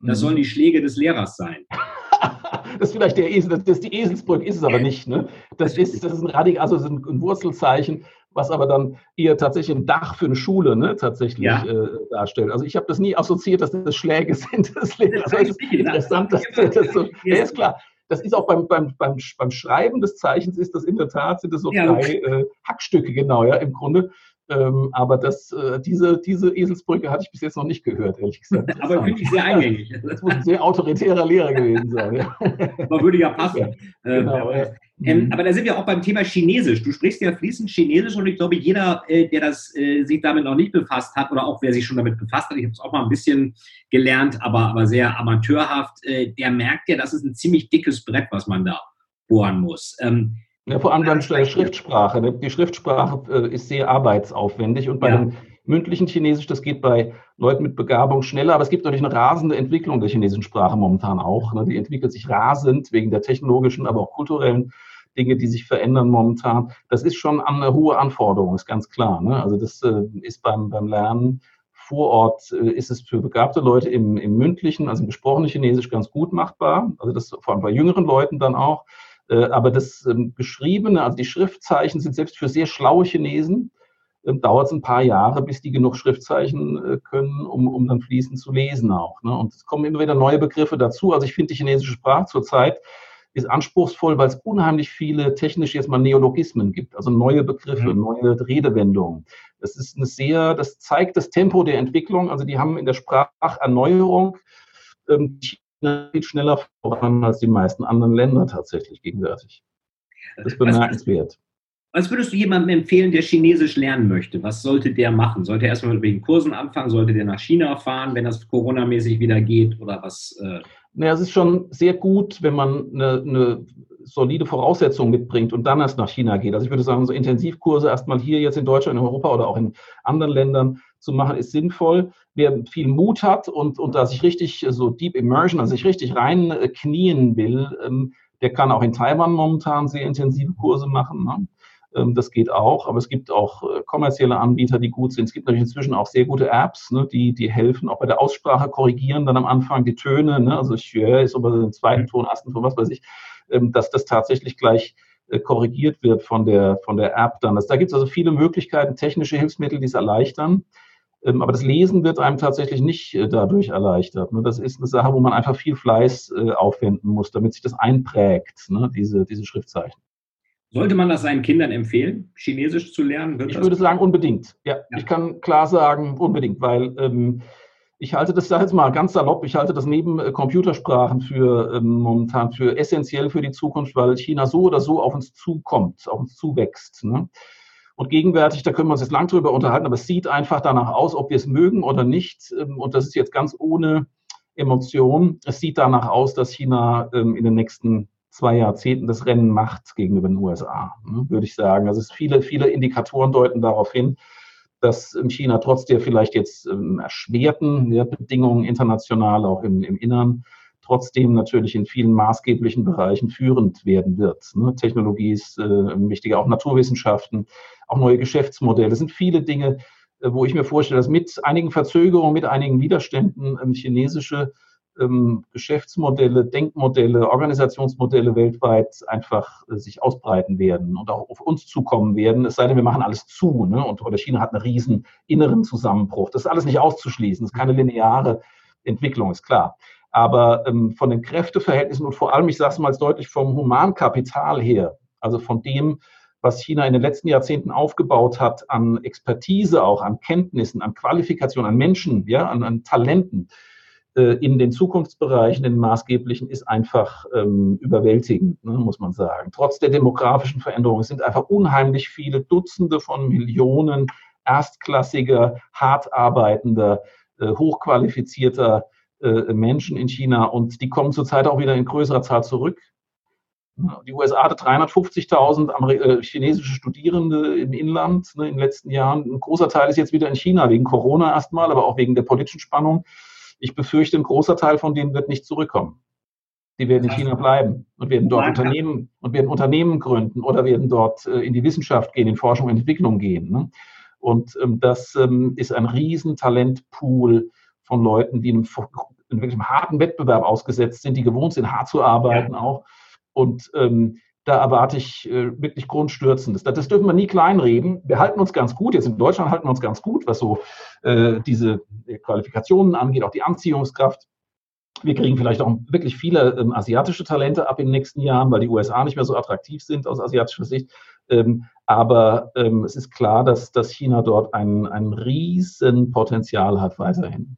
Das mhm. sollen die Schläge des Lehrers sein. das ist vielleicht der Esel, das ist die Eselsbrücke, ist es aber nicht. Ne? Das, ist, das ist ein radikal, also ein Wurzelzeichen was aber dann eher tatsächlich ein Dach für eine Schule ne, tatsächlich ja. äh, darstellt. Also ich habe das nie assoziiert, dass das Schläge sind. Das, das ist interessant, dass das so, ja, ist klar. Das ist auch beim, beim, beim, beim Schreiben des Zeichens ist das in der Tat, sind das so ja, drei äh, Hackstücke, genau, ja, im Grunde. Ähm, aber das, äh, diese, diese Eselsbrücke hatte ich bis jetzt noch nicht gehört, ehrlich gesagt. aber finde ich sehr eingängig. Das muss ein sehr autoritärer Lehrer gewesen sein. Ja. Aber würde ja passen. Ja, genau, ähm, ja. Ähm, mhm. aber da sind wir auch beim Thema Chinesisch. Du sprichst ja fließend Chinesisch und ich glaube, jeder, äh, der das, äh, sich damit noch nicht befasst hat oder auch wer sich schon damit befasst hat, ich habe es auch mal ein bisschen gelernt, aber, aber sehr amateurhaft, äh, der merkt ja, das ist ein ziemlich dickes Brett, was man da bohren muss. Ähm, ja, vor allem beim Schriftsprache. Ne? Die Schriftsprache äh, ist sehr arbeitsaufwendig und bei ja. dem mündlichen Chinesisch, das geht bei Leuten mit Begabung schneller, aber es gibt natürlich eine rasende Entwicklung der chinesischen Sprache momentan auch. Ne? Die entwickelt sich rasend wegen der technologischen, aber auch kulturellen Dinge, die sich verändern momentan. Das ist schon eine hohe Anforderung, ist ganz klar. Ne? Also das äh, ist beim, beim Lernen vor Ort äh, ist es für begabte Leute im, im mündlichen, also im gesprochenen Chinesisch ganz gut machbar. Also das vor allem bei jüngeren Leuten dann auch. Äh, aber das ähm, Geschriebene, also die Schriftzeichen sind selbst für sehr schlaue Chinesen, ähm, dauert es ein paar Jahre, bis die genug Schriftzeichen äh, können, um, um dann fließend zu lesen auch. Ne? Und es kommen immer wieder neue Begriffe dazu. Also ich finde die chinesische Sprache zurzeit ist anspruchsvoll, weil es unheimlich viele technisch jetzt mal Neologismen gibt, also neue Begriffe, mhm. neue Redewendungen. Das ist eine sehr, das zeigt das Tempo der Entwicklung. Also die haben in der Spracherneuerung ähm, viel schneller voran als die meisten anderen Länder tatsächlich gegenwärtig. Das ist bemerkenswert. Was würdest du jemandem empfehlen, der Chinesisch lernen möchte? Was sollte der machen? Sollte er erstmal mit welchen Kursen anfangen? Sollte der nach China fahren, wenn das Corona-mäßig wieder geht? Oder was? Äh naja, es ist schon sehr gut, wenn man eine, eine, solide Voraussetzung mitbringt und dann erst nach China geht. Also ich würde sagen, so Intensivkurse erstmal hier jetzt in Deutschland, in Europa oder auch in anderen Ländern zu machen, ist sinnvoll. Wer viel Mut hat und, und da sich richtig so Deep Immersion, also sich richtig rein äh, knien will, ähm, der kann auch in Taiwan momentan sehr intensive Kurse machen. Ne? Ähm, das geht auch, aber es gibt auch äh, kommerzielle Anbieter, die gut sind. Es gibt natürlich inzwischen auch sehr gute Apps, ne, die, die helfen, auch bei der Aussprache korrigieren dann am Anfang die Töne, ne, also Xue ist aber den zweiten Ton, ersten Ton, was weiß ich, ähm, dass das tatsächlich gleich äh, korrigiert wird von der, von der App dann. Das, da gibt es also viele Möglichkeiten, technische Hilfsmittel, die es erleichtern. Ähm, aber das Lesen wird einem tatsächlich nicht äh, dadurch erleichtert. Ne? Das ist eine Sache, wo man einfach viel Fleiß aufwenden muss, damit sich das einprägt, ne? diese, diese Schriftzeichen. Sollte man das seinen Kindern empfehlen, Chinesisch zu lernen? ich würde sagen, unbedingt. Ja, ja, ich kann klar sagen, unbedingt, weil ähm, ich halte das, jetzt mal ganz salopp, ich halte das neben äh, Computersprachen für ähm, momentan für essentiell für die Zukunft, weil China so oder so auf uns zukommt, auf uns zuwächst. Ne? Und gegenwärtig, da können wir uns jetzt lang drüber unterhalten, aber es sieht einfach danach aus, ob wir es mögen oder nicht. Ähm, und das ist jetzt ganz ohne Emotion. Es sieht danach aus, dass China ähm, in den nächsten zwei Jahrzehnten das Rennen macht gegenüber den USA, ne, würde ich sagen. Also es viele, viele Indikatoren deuten darauf hin, dass China trotz der vielleicht jetzt ähm, erschwerten ja, Bedingungen international, auch im, im Innern, trotzdem natürlich in vielen maßgeblichen Bereichen führend werden wird. Ne? Technologie ist äh, wichtiger, auch Naturwissenschaften, auch neue Geschäftsmodelle. Es sind viele Dinge, äh, wo ich mir vorstelle, dass mit einigen Verzögerungen, mit einigen Widerständen ähm, chinesische ähm, Geschäftsmodelle, Denkmodelle, Organisationsmodelle weltweit einfach äh, sich ausbreiten werden und auch auf uns zukommen werden. Es sei denn, wir machen alles zu. Ne? Und oder China hat einen riesen inneren Zusammenbruch. Das ist alles nicht auszuschließen. Das ist keine lineare Entwicklung, ist klar. Aber ähm, von den Kräfteverhältnissen und vor allem, ich sage es mal deutlich, vom Humankapital her, also von dem, was China in den letzten Jahrzehnten aufgebaut hat an Expertise, auch an Kenntnissen, an Qualifikation, an Menschen, ja, an, an Talenten, in den Zukunftsbereichen, den maßgeblichen, ist einfach ähm, überwältigend, ne, muss man sagen. Trotz der demografischen Veränderungen sind einfach unheimlich viele Dutzende von Millionen erstklassiger, hart arbeitender, äh, hochqualifizierter äh, Menschen in China und die kommen zurzeit auch wieder in größerer Zahl zurück. Die USA hatte 350.000 äh, chinesische Studierende im Inland ne, in den letzten Jahren. Ein großer Teil ist jetzt wieder in China, wegen Corona erstmal, aber auch wegen der politischen Spannung. Ich befürchte, ein großer Teil von denen wird nicht zurückkommen. Die werden in China bleiben und werden dort Unternehmen und werden Unternehmen gründen oder werden dort äh, in die Wissenschaft gehen, in Forschung und Entwicklung gehen. Ne? Und ähm, das ähm, ist ein Riesentalentpool von Leuten, die in einem wirklich harten Wettbewerb ausgesetzt sind, die gewohnt sind, hart zu arbeiten ja. auch. Und ähm, da erwarte ich äh, wirklich Grundstürzendes. Das, das, dürfen wir nie kleinreden. Wir halten uns ganz gut, jetzt in Deutschland halten wir uns ganz gut, was so äh, diese Qualifikationen angeht, auch die Anziehungskraft. Wir kriegen vielleicht auch wirklich viele ähm, asiatische Talente ab in den nächsten Jahren, weil die USA nicht mehr so attraktiv sind aus asiatischer Sicht. Ähm, aber ähm, es ist klar, dass, dass China dort ein, ein Riesenpotenzial hat weiterhin.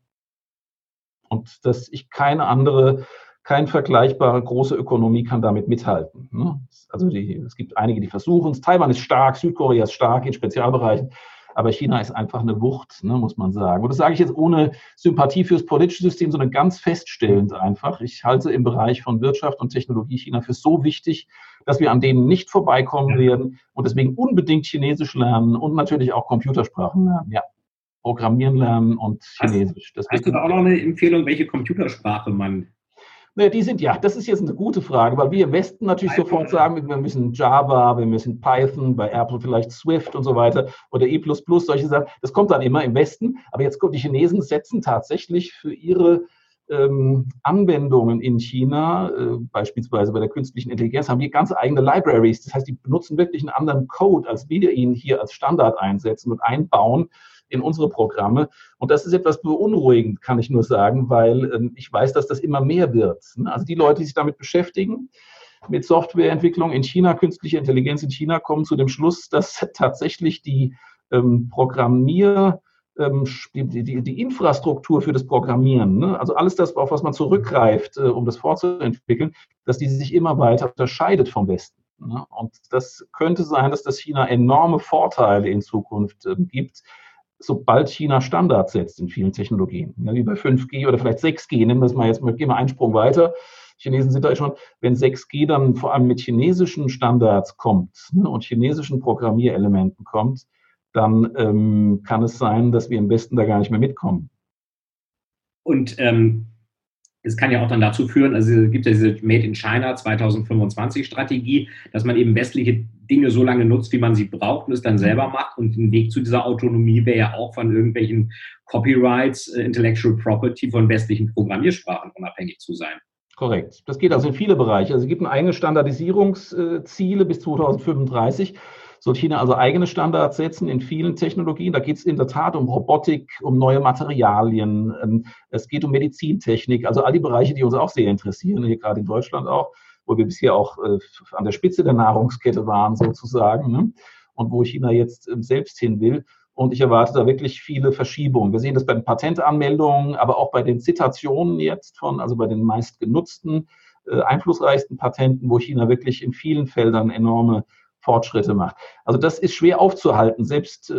Und dass ich keine andere kein vergleichbare große Ökonomie kann damit mithalten. Ne? Also die, es gibt einige, die versuchen es. Taiwan ist stark, Südkorea ist stark in Spezialbereichen, aber China ist einfach eine Wucht, ne, muss man sagen. Und das sage ich jetzt ohne Sympathie fürs politische System, sondern ganz feststellend einfach. Ich halte im Bereich von Wirtschaft und Technologie China für so wichtig, dass wir an denen nicht vorbeikommen werden und deswegen unbedingt Chinesisch lernen und natürlich auch Computersprachen lernen. Ja. Programmieren lernen und Chinesisch. Das hast du da auch noch eine Empfehlung, welche Computersprache man Ne, die sind ja, das ist jetzt eine gute Frage, weil wir im Westen natürlich Python. sofort sagen, wir müssen Java, wir müssen Python, bei Apple vielleicht Swift und so weiter oder E, solche Sachen. Das kommt dann immer im Westen. Aber jetzt kommt, die Chinesen setzen tatsächlich für ihre ähm, Anwendungen in China, äh, beispielsweise bei der künstlichen Intelligenz, haben die ganz eigene Libraries. Das heißt, die benutzen wirklich einen anderen Code, als wir ihn hier als Standard einsetzen und einbauen in unsere Programme. Und das ist etwas beunruhigend, kann ich nur sagen, weil ähm, ich weiß, dass das immer mehr wird. Ne? Also die Leute, die sich damit beschäftigen, mit Softwareentwicklung in China, künstliche Intelligenz in China, kommen zu dem Schluss, dass tatsächlich die ähm, Programmier ähm, die, die, die, Infrastruktur für das Programmieren, ne? also alles das, auf was man zurückgreift, äh, um das vorzuentwickeln, dass die sich immer weiter unterscheidet vom Westen. Ne? Und das könnte sein, dass das China enorme Vorteile in Zukunft äh, gibt, sobald China Standards setzt in vielen Technologien, ja, wie bei 5G oder vielleicht 6G, nehmen wir es mal jetzt, gehen wir einen Sprung weiter. Chinesen sind da schon, wenn 6G dann vor allem mit chinesischen Standards kommt ne, und chinesischen Programmierelementen kommt, dann ähm, kann es sein, dass wir im Westen da gar nicht mehr mitkommen. Und ähm, es kann ja auch dann dazu führen, also es gibt ja diese Made in China 2025 Strategie, dass man eben westliche Dinge so lange nutzt, wie man sie braucht und es dann mhm. selber macht. Und ein Weg zu dieser Autonomie wäre ja auch von irgendwelchen Copyrights, äh, Intellectual Property von westlichen Programmiersprachen unabhängig zu sein. Korrekt. Das geht also in viele Bereiche. Also es gibt eigene Standardisierungsziele bis 2035 soll China also eigene Standards setzen in vielen Technologien. Da geht es in der Tat um Robotik, um neue Materialien, ähm, es geht um Medizintechnik, also all die Bereiche, die uns auch sehr interessieren, hier gerade in Deutschland auch, wo wir bisher auch äh, an der Spitze der Nahrungskette waren sozusagen ne? und wo China jetzt ähm, selbst hin will. Und ich erwarte da wirklich viele Verschiebungen. Wir sehen das bei den Patentanmeldungen, aber auch bei den Zitationen jetzt von, also bei den meistgenutzten, äh, einflussreichsten Patenten, wo China wirklich in vielen Feldern enorme Fortschritte macht. Also das ist schwer aufzuhalten. Selbst äh,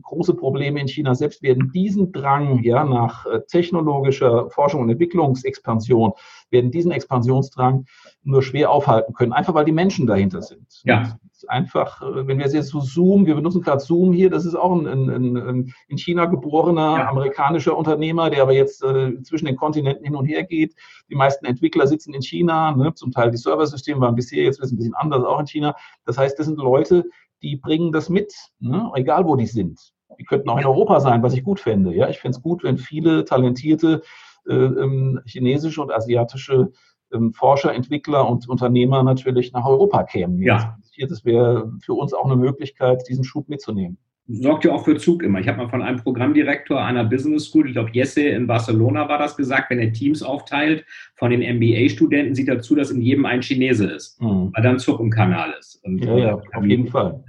große Probleme in China selbst werden diesen Drang ja nach äh, technologischer Forschung und Entwicklungsexpansion werden diesen Expansionsdrang nur schwer aufhalten können, einfach weil die Menschen dahinter sind. Ja. Einfach, äh, wenn wir jetzt so Zoom, wir benutzen gerade Zoom hier, das ist auch ein, ein, ein in China geborener ja. amerikanischer Unternehmer, der aber jetzt äh, zwischen den Kontinenten hin und her geht. Die meisten Entwickler sitzen in China, ne? zum Teil die Serversysteme waren bisher jetzt ein bisschen anders, auch in China. Das heißt, das sind Leute, die bringen das mit, ne? egal wo die sind. Die könnten auch in Europa sein, was ich gut fände. Ja, ich fände es gut, wenn viele talentierte chinesische und asiatische ähm, Forscher, Entwickler und Unternehmer natürlich nach Europa kämen. Ja. Das wäre für uns auch eine Möglichkeit, diesen Schub mitzunehmen sorgt ja auch für Zug immer. Ich habe mal von einem Programmdirektor einer Business School, ich glaube Jesse in Barcelona war das gesagt, wenn er Teams aufteilt von den MBA-Studenten, sieht er zu, dass in jedem ein Chinese ist, mhm. weil dann Zug im Kanal ist. Und ja, ja, auf jeden Fall.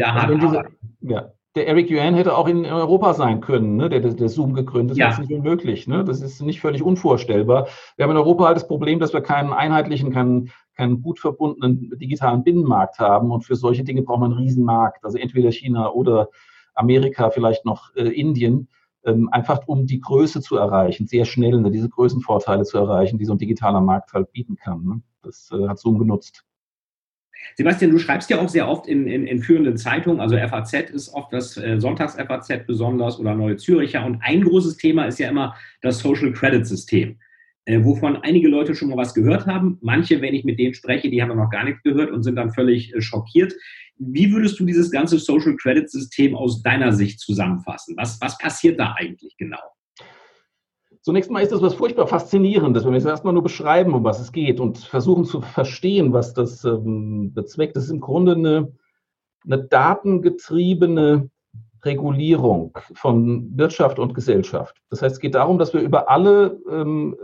Hart also diese, ja, der Eric Yuan hätte auch in Europa sein können, ne? der, der Zoom gegründet ja. Das ist nicht unmöglich. Ne? Das ist nicht völlig unvorstellbar. Wir haben in Europa halt das Problem, dass wir keinen einheitlichen, keinen, keinen gut verbundenen digitalen Binnenmarkt haben. Und für solche Dinge braucht man einen Riesenmarkt. Also entweder China oder Amerika, vielleicht noch äh, Indien. Ähm, einfach um die Größe zu erreichen, sehr schnell ne, diese Größenvorteile zu erreichen, die so ein digitaler Markt halt bieten kann. Ne? Das äh, hat Zoom genutzt. Sebastian, du schreibst ja auch sehr oft in, in, in führenden Zeitungen, also FAZ ist oft das äh, Sonntags-FAZ besonders oder Neue Züricher. Und ein großes Thema ist ja immer das Social Credit System, äh, wovon einige Leute schon mal was gehört haben. Manche, wenn ich mit denen spreche, die haben noch gar nichts gehört und sind dann völlig äh, schockiert. Wie würdest du dieses ganze Social Credit System aus deiner Sicht zusammenfassen? Was, was passiert da eigentlich genau? Zunächst mal ist das was furchtbar Faszinierendes, wenn wir es erstmal nur beschreiben, um was es geht und versuchen zu verstehen, was das ähm, bezweckt. Das ist im Grunde eine, eine datengetriebene Regulierung von Wirtschaft und Gesellschaft. Das heißt, es geht darum, dass wir über alle ähm,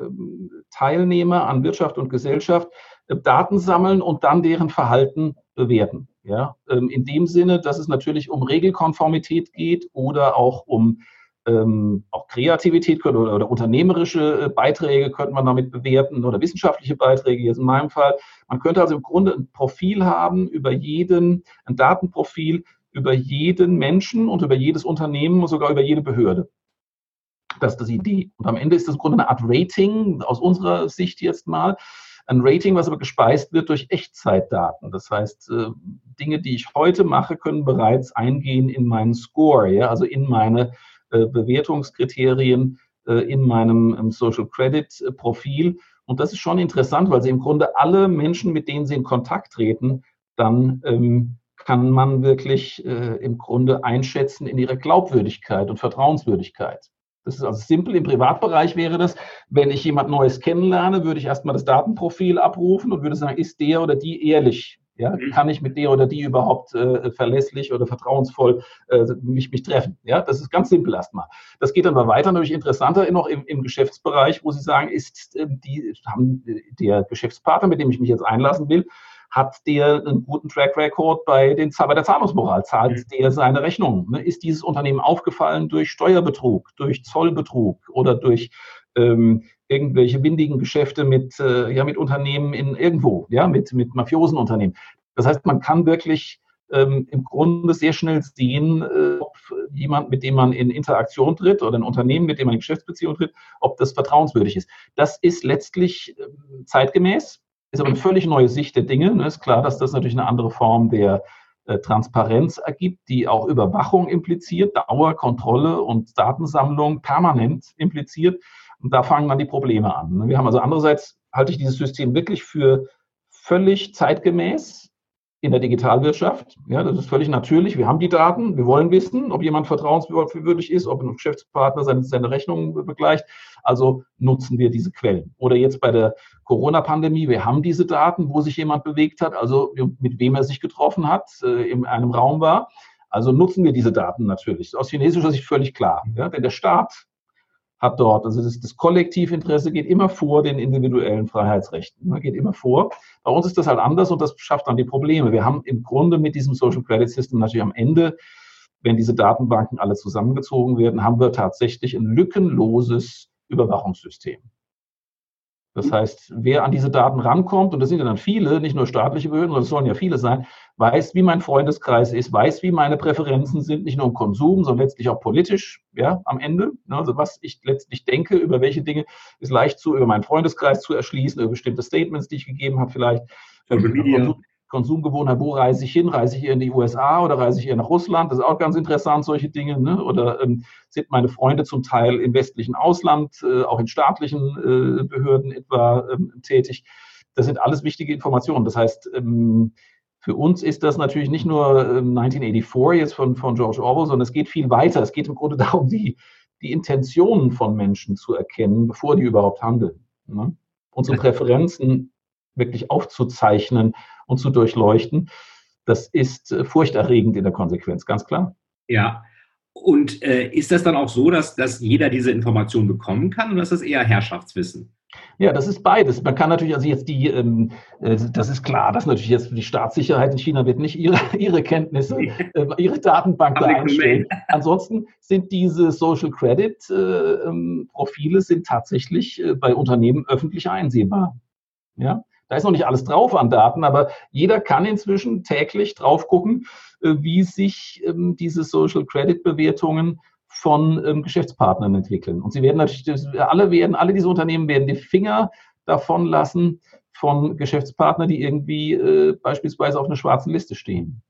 Teilnehmer an Wirtschaft und Gesellschaft äh, Daten sammeln und dann deren Verhalten bewerten. Ja? Ähm, in dem Sinne, dass es natürlich um Regelkonformität geht oder auch um ähm, auch Kreativität können oder, oder, unternehmerische äh, Beiträge könnte man damit bewerten oder wissenschaftliche Beiträge, jetzt in meinem Fall. Man könnte also im Grunde ein Profil haben über jeden, ein Datenprofil über jeden Menschen und über jedes Unternehmen und sogar über jede Behörde. Das ist die Idee. Und am Ende ist das im Grunde eine Art Rating, aus unserer Sicht jetzt mal, ein Rating, was aber gespeist wird durch Echtzeitdaten. Das heißt, äh, Dinge, die ich heute mache, können bereits eingehen in meinen Score, ja, also in meine äh, Bewertungskriterien äh, in meinem ähm, Social Credit äh, Profil. Und das ist schon interessant, weil sie im Grunde alle Menschen, mit denen sie in Kontakt treten, dann ähm, kann man wirklich äh, im Grunde einschätzen in ihrer Glaubwürdigkeit und Vertrauenswürdigkeit. Das ist also simpel. Im Privatbereich wäre das, wenn ich jemand Neues kennenlerne, würde ich erstmal das Datenprofil abrufen und würde sagen, ist der oder die ehrlich ja, mhm. kann ich mit der oder die überhaupt äh, verlässlich oder vertrauensvoll äh, mich, mich treffen? Ja, das ist ganz simpel erstmal. Das geht dann aber weiter, natürlich interessanter noch im, im Geschäftsbereich, wo Sie sagen, ist äh, die, haben der Geschäftspartner, mit dem ich mich jetzt einlassen will, hat der einen guten Track Record bei, den, bei der Zahlungsmoral? Zahlt mhm. der seine Rechnungen? Ne? Ist dieses Unternehmen aufgefallen durch Steuerbetrug, durch Zollbetrug oder durch ähm, irgendwelche windigen Geschäfte mit, äh, ja, mit Unternehmen in irgendwo, ja, mit, mit mafiosen Unternehmen. Das heißt, man kann wirklich ähm, im Grunde sehr schnell sehen, äh, ob jemand, mit dem man in Interaktion tritt oder ein Unternehmen, mit dem man in Geschäftsbeziehung tritt, ob das vertrauenswürdig ist. Das ist letztlich äh, zeitgemäß, ist aber eine völlig neue Sicht der Dinge. Ne? Ist klar, dass das natürlich eine andere Form der äh, Transparenz ergibt, die auch Überwachung impliziert, Dauer, Kontrolle und Datensammlung permanent impliziert. Und da fangen dann die Probleme an. Ne? Wir haben also andererseits, halte ich dieses System wirklich für völlig zeitgemäß, in der Digitalwirtschaft. Ja, das ist völlig natürlich. Wir haben die Daten. Wir wollen wissen, ob jemand vertrauenswürdig ist, ob ein Geschäftspartner seine, seine Rechnung begleicht. Also nutzen wir diese Quellen. Oder jetzt bei der Corona-Pandemie. Wir haben diese Daten, wo sich jemand bewegt hat, also mit wem er sich getroffen hat, äh, in einem Raum war. Also nutzen wir diese Daten natürlich. Aus chinesischer Sicht völlig klar. Ja, denn der Staat hat dort. Also das, das Kollektivinteresse geht immer vor den individuellen Freiheitsrechten, ne, geht immer vor. Bei uns ist das halt anders und das schafft dann die Probleme. Wir haben im Grunde mit diesem Social Credit System natürlich am Ende, wenn diese Datenbanken alle zusammengezogen werden, haben wir tatsächlich ein lückenloses Überwachungssystem. Das heißt, wer an diese Daten rankommt, und das sind ja dann viele, nicht nur staatliche Behörden, sondern es sollen ja viele sein, weiß, wie mein Freundeskreis ist, weiß, wie meine Präferenzen sind, nicht nur im Konsum, sondern letztlich auch politisch, ja, am Ende. Ne, also was ich letztlich denke, über welche Dinge ist leicht zu, über meinen Freundeskreis zu erschließen, über bestimmte Statements, die ich gegeben habe, vielleicht. Social Media. Konsumgewohnheit, wo reise ich hin? Reise ich eher in die USA oder reise ich eher nach Russland? Das ist auch ganz interessant, solche Dinge. Ne? Oder ähm, sind meine Freunde zum Teil im westlichen Ausland, äh, auch in staatlichen äh, Behörden etwa ähm, tätig? Das sind alles wichtige Informationen. Das heißt, ähm, für uns ist das natürlich nicht nur 1984 ähm, jetzt von, von George Orwell, sondern es geht viel weiter. Es geht im Grunde darum, die, die Intentionen von Menschen zu erkennen, bevor die überhaupt handeln. Ne? Unsere Präferenzen wirklich aufzuzeichnen und zu durchleuchten. Das ist äh, furchterregend in der Konsequenz, ganz klar. Ja. Und äh, ist das dann auch so, dass, dass jeder diese Information bekommen kann oder ist das eher Herrschaftswissen? Ja, das ist beides. Man kann natürlich, also jetzt die, ähm, äh, das ist klar, dass natürlich jetzt die Staatssicherheit in China wird nicht ihre, ihre Kenntnisse, äh, ihre Datenbank da einstellen. Ansonsten sind diese Social Credit äh, ähm, Profile sind tatsächlich äh, bei Unternehmen öffentlich einsehbar. Ja, da ist noch nicht alles drauf an Daten, aber jeder kann inzwischen täglich drauf gucken, äh, wie sich ähm, diese Social Credit Bewertungen von ähm, Geschäftspartnern entwickeln. Und sie werden natürlich, alle werden, alle diese Unternehmen werden die Finger davon lassen von Geschäftspartnern, die irgendwie äh, beispielsweise auf einer schwarzen Liste stehen.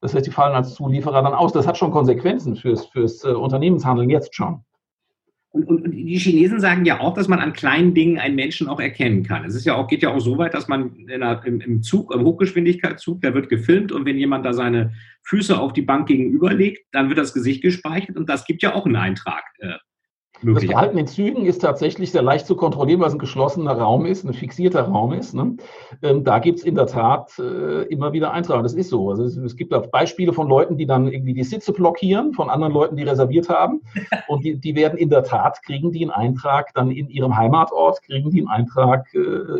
Das heißt, die fallen als Zulieferer dann aus. Das hat schon Konsequenzen fürs, fürs äh, Unternehmenshandeln jetzt schon. Und, und, und, die Chinesen sagen ja auch, dass man an kleinen Dingen einen Menschen auch erkennen kann. Es ist ja auch, geht ja auch so weit, dass man einer, im, im, Zug, im Hochgeschwindigkeitszug, da wird gefilmt und wenn jemand da seine Füße auf die Bank gegenüberlegt, dann wird das Gesicht gespeichert und das gibt ja auch einen Eintrag äh, das Verhalten in Zügen ist tatsächlich sehr leicht zu kontrollieren, weil es ein geschlossener Raum ist, ein fixierter Raum ist. Ne? Ähm, da gibt es in der Tat äh, immer wieder Eintrag. Das ist so. Also es, es, gibt auch Beispiele von Leuten, die dann irgendwie die Sitze blockieren, von anderen Leuten, die reserviert haben. Und die, die werden in der Tat, kriegen die einen Eintrag dann in ihrem Heimatort, kriegen die einen Eintrag äh,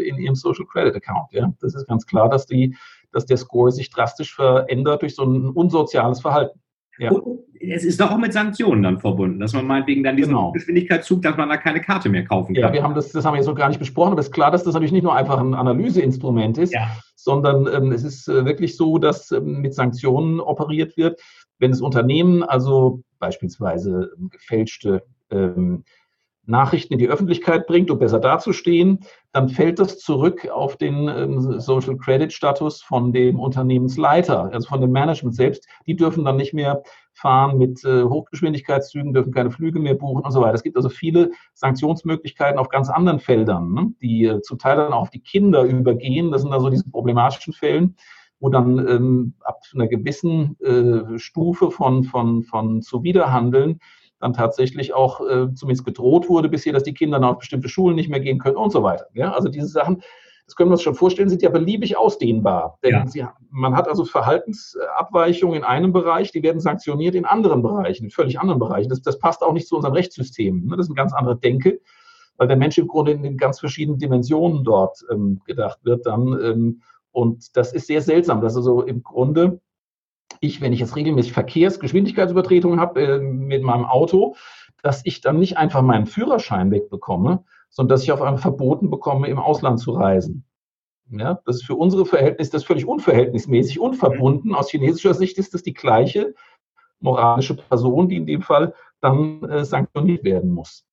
in ihrem Social Credit Account. Ja? Das ist ganz klar, dass, die, dass der Score sich drastisch verändert durch so ein unsoziales Verhalten. Ja. Und es ist doch auch mit Sanktionen dann verbunden, dass man meinetwegen dann diesen genau. Geschwindigkeitszug, dass man da keine Karte mehr kaufen kann. Ja, wir haben das, das haben wir jetzt noch gar nicht besprochen, aber es ist klar, dass das natürlich nicht nur einfach ein Analyseinstrument ist, ja. sondern ähm, es ist äh, wirklich so, dass ähm, mit Sanktionen operiert wird. Wenn das Unternehmen also beispielsweise ähm, gefälschte ähm, Nachrichten in die Öffentlichkeit bringt, um besser dazustehen, dann fällt das zurück auf den ähm, Social Credit Status von dem Unternehmensleiter, also von dem Management selbst. Die dürfen dann nicht mehr fahren mit äh, Hochgeschwindigkeitszügen, dürfen keine Flüge mehr buchen und so weiter. Es gibt also viele Sanktionsmöglichkeiten auf ganz anderen Feldern, ne, die äh, zum Teil dann auch auf die Kinder übergehen. Das sind also diese problematischen Fällen wo dann ähm, ab einer gewissen äh, Stufe von, von, von Zuwiderhandeln dann tatsächlich auch äh, zumindest gedroht wurde bisher, dass die Kinder dann auf bestimmte Schulen nicht mehr gehen können und so weiter. Ja, also diese Sachen, das können wir uns schon vorstellen, sind ja beliebig ausdehnbar. Denn ja. sie, man hat also Verhaltensabweichungen in einem Bereich, die werden sanktioniert in anderen Bereichen, in völlig anderen Bereichen. Das, das passt auch nicht zu unserem Rechtssystem. Ne? Das ist eine ganz andere Denke, weil der Mensch im Grunde in ganz verschiedenen Dimensionen dort ähm, gedacht wird dann. Ähm, und das ist sehr seltsam, dass also im Grunde ich, wenn ich jetzt regelmäßig Verkehrsgeschwindigkeitsübertretungen habe äh, mit meinem Auto, dass ich dann nicht einfach meinen Führerschein wegbekomme, sondern dass ich auf einmal verboten bekomme, im Ausland zu reisen. Ja, das ist für unsere Verhältnisse das völlig unverhältnismäßig, unverbunden. Aus chinesischer Sicht ist das die gleiche moralische Person, die in dem Fall dann äh, sanktioniert werden muss.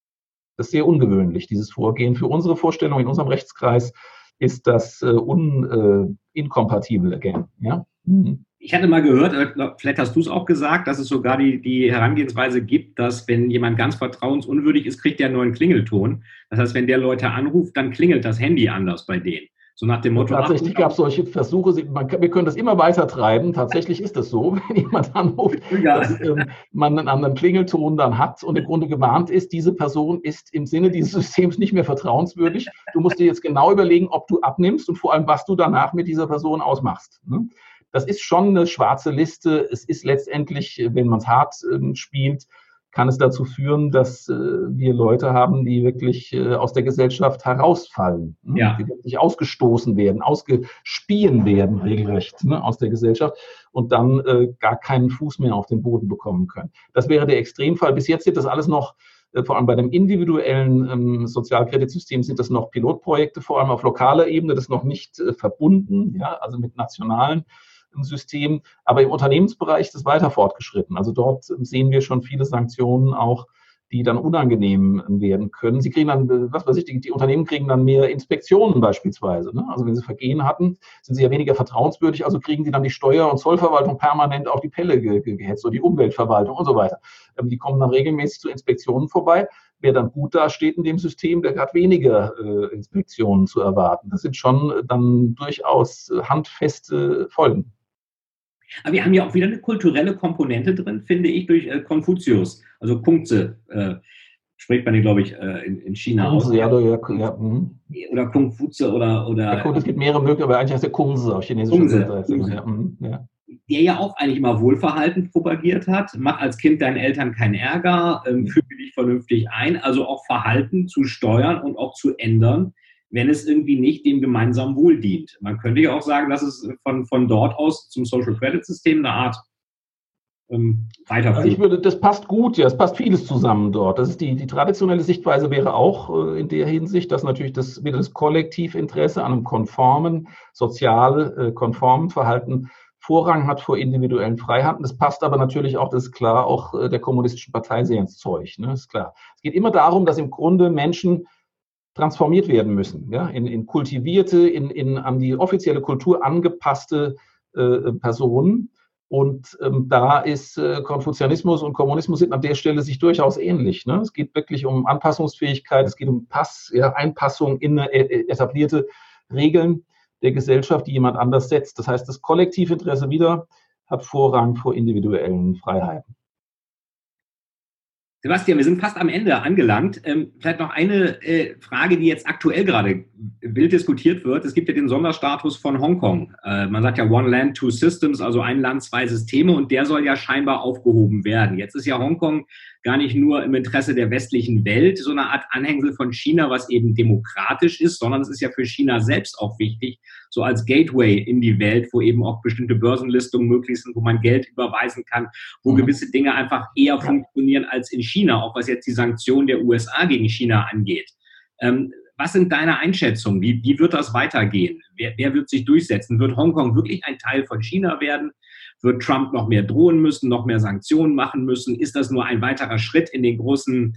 Das ist sehr ungewöhnlich, dieses Vorgehen. Für unsere Vorstellung in unserem Rechtskreis ist das äh, un, äh, again. Ja? Mhm ich hatte mal gehört, äh, vielleicht hast du es auch gesagt, dass es sogar die, die Herangehensweise gibt, dass wenn jemand ganz vertrauensunwürdig ist, kriegt der einen neuen Klingelton. Das heißt, wenn der Leute anruft, dann klingelt das Handy anders bei denen. So nach dem Motto. Tatsächlich gab es solche Versuche, man, wir können das immer weiter treiben. Tatsächlich ist es so, wenn jemand anruft, ja. dass ähm, man einen anderen Klingelton dann hat und im Grunde gewarnt ist, diese Person ist im Sinne dieses Systems nicht mehr vertrauenswürdig. Du musst dir jetzt genau überlegen, ob du abnimmst und vor allem, was du danach mit dieser Person ausmachst. Ne? Das ist schon eine schwarze Liste. Es ist letztendlich, wenn man es hart äh, spielt, kann es dazu führen, dass äh, wir Leute haben, die wirklich äh, aus der Gesellschaft herausfallen, ne? ja. die wirklich ausgestoßen werden, ausgespien werden regelrecht ne? aus der Gesellschaft und dann äh, gar keinen Fuß mehr auf den Boden bekommen können. Das wäre der Extremfall. Bis jetzt sind das alles noch äh, vor allem bei dem individuellen ähm, Sozialkreditsystem sind das noch Pilotprojekte, vor allem auf lokaler Ebene, das ist noch nicht äh, verbunden, ja, also mit nationalen im System. Aber im Unternehmensbereich ist es weiter fortgeschritten. Also dort sehen wir schon viele Sanktionen auch, die dann unangenehm werden können. Sie kriegen dann, was weiß ich, die, die Unternehmen kriegen dann mehr Inspektionen beispielsweise. Ne? Also wenn sie Vergehen hatten, sind sie ja weniger vertrauenswürdig, also kriegen sie dann die Steuer- und Zollverwaltung permanent auf die Pelle ge gehetzt oder die Umweltverwaltung und so weiter. Ähm, die kommen dann regelmäßig zu Inspektionen vorbei. Wer dann gut dasteht in dem System, der hat weniger äh, Inspektionen zu erwarten. Das sind schon dann durchaus handfeste Folgen. Aber wir haben ja auch wieder eine kulturelle Komponente drin, finde ich, durch äh, Konfuzius. Also Kungze äh, spricht man, glaube ich, äh, in, in, China Kungze, aus. Ja, oder, ja, ja, mhm. oder Kung Fuze oder. oder ja, es gibt mehrere Möglichkeiten, aber eigentlich heißt der Kungze auf Chinesisch. Kungze. Ja, mhm, ja. Der ja auch eigentlich immer Wohlverhalten propagiert hat. Mach als Kind deinen Eltern keinen Ärger, ähm, mhm. füge dich vernünftig ein. Also auch Verhalten zu steuern und auch zu ändern wenn es irgendwie nicht dem gemeinsamen Wohl dient. Man könnte ja auch sagen, dass es von, von dort aus zum Social Credit System eine Art ähm, weiterführt. Also ich würde, das passt gut, ja, es passt vieles zusammen dort. Das ist die, die traditionelle Sichtweise wäre auch äh, in der Hinsicht, dass natürlich das, wieder das Kollektivinteresse an einem konformen, sozial äh, konformen Verhalten Vorrang hat vor individuellen Freiheiten. Das passt aber natürlich auch, das ist klar, auch äh, der kommunistischen Partei sehr ins Zeug. Ne? ist klar. Es geht immer darum, dass im Grunde Menschen transformiert werden müssen, ja, in, in kultivierte, in, in an die offizielle Kultur angepasste äh, Personen. Und ähm, da ist äh, Konfuzianismus und Kommunismus sind an der Stelle sich durchaus ähnlich. Ne? Es geht wirklich um Anpassungsfähigkeit, es geht um Pass, ja, Einpassung in äh, etablierte Regeln der Gesellschaft, die jemand anders setzt. Das heißt, das Kollektivinteresse wieder hat Vorrang vor individuellen Freiheiten. Sebastian, wir sind fast am Ende angelangt. Ähm, vielleicht noch eine äh, Frage, die jetzt aktuell gerade wild diskutiert wird. Es gibt ja den Sonderstatus von Hongkong. Äh, man sagt ja One Land, Two Systems, also ein Land, zwei Systeme und der soll ja scheinbar aufgehoben werden. Jetzt ist ja Hongkong gar nicht nur im Interesse der westlichen Welt so eine Art Anhängsel von China, was eben demokratisch ist, sondern es ist ja für China selbst auch wichtig, so als Gateway in die Welt, wo eben auch bestimmte Börsenlistungen möglich sind, wo man Geld überweisen kann, wo mhm. gewisse Dinge einfach eher funktionieren als in China, auch was jetzt die Sanktionen der USA gegen China angeht. Ähm, was sind deine Einschätzungen? Wie, wie wird das weitergehen? Wer, wer wird sich durchsetzen? Wird Hongkong wirklich ein Teil von China werden? Wird Trump noch mehr drohen müssen, noch mehr Sanktionen machen müssen? Ist das nur ein weiterer Schritt in den großen,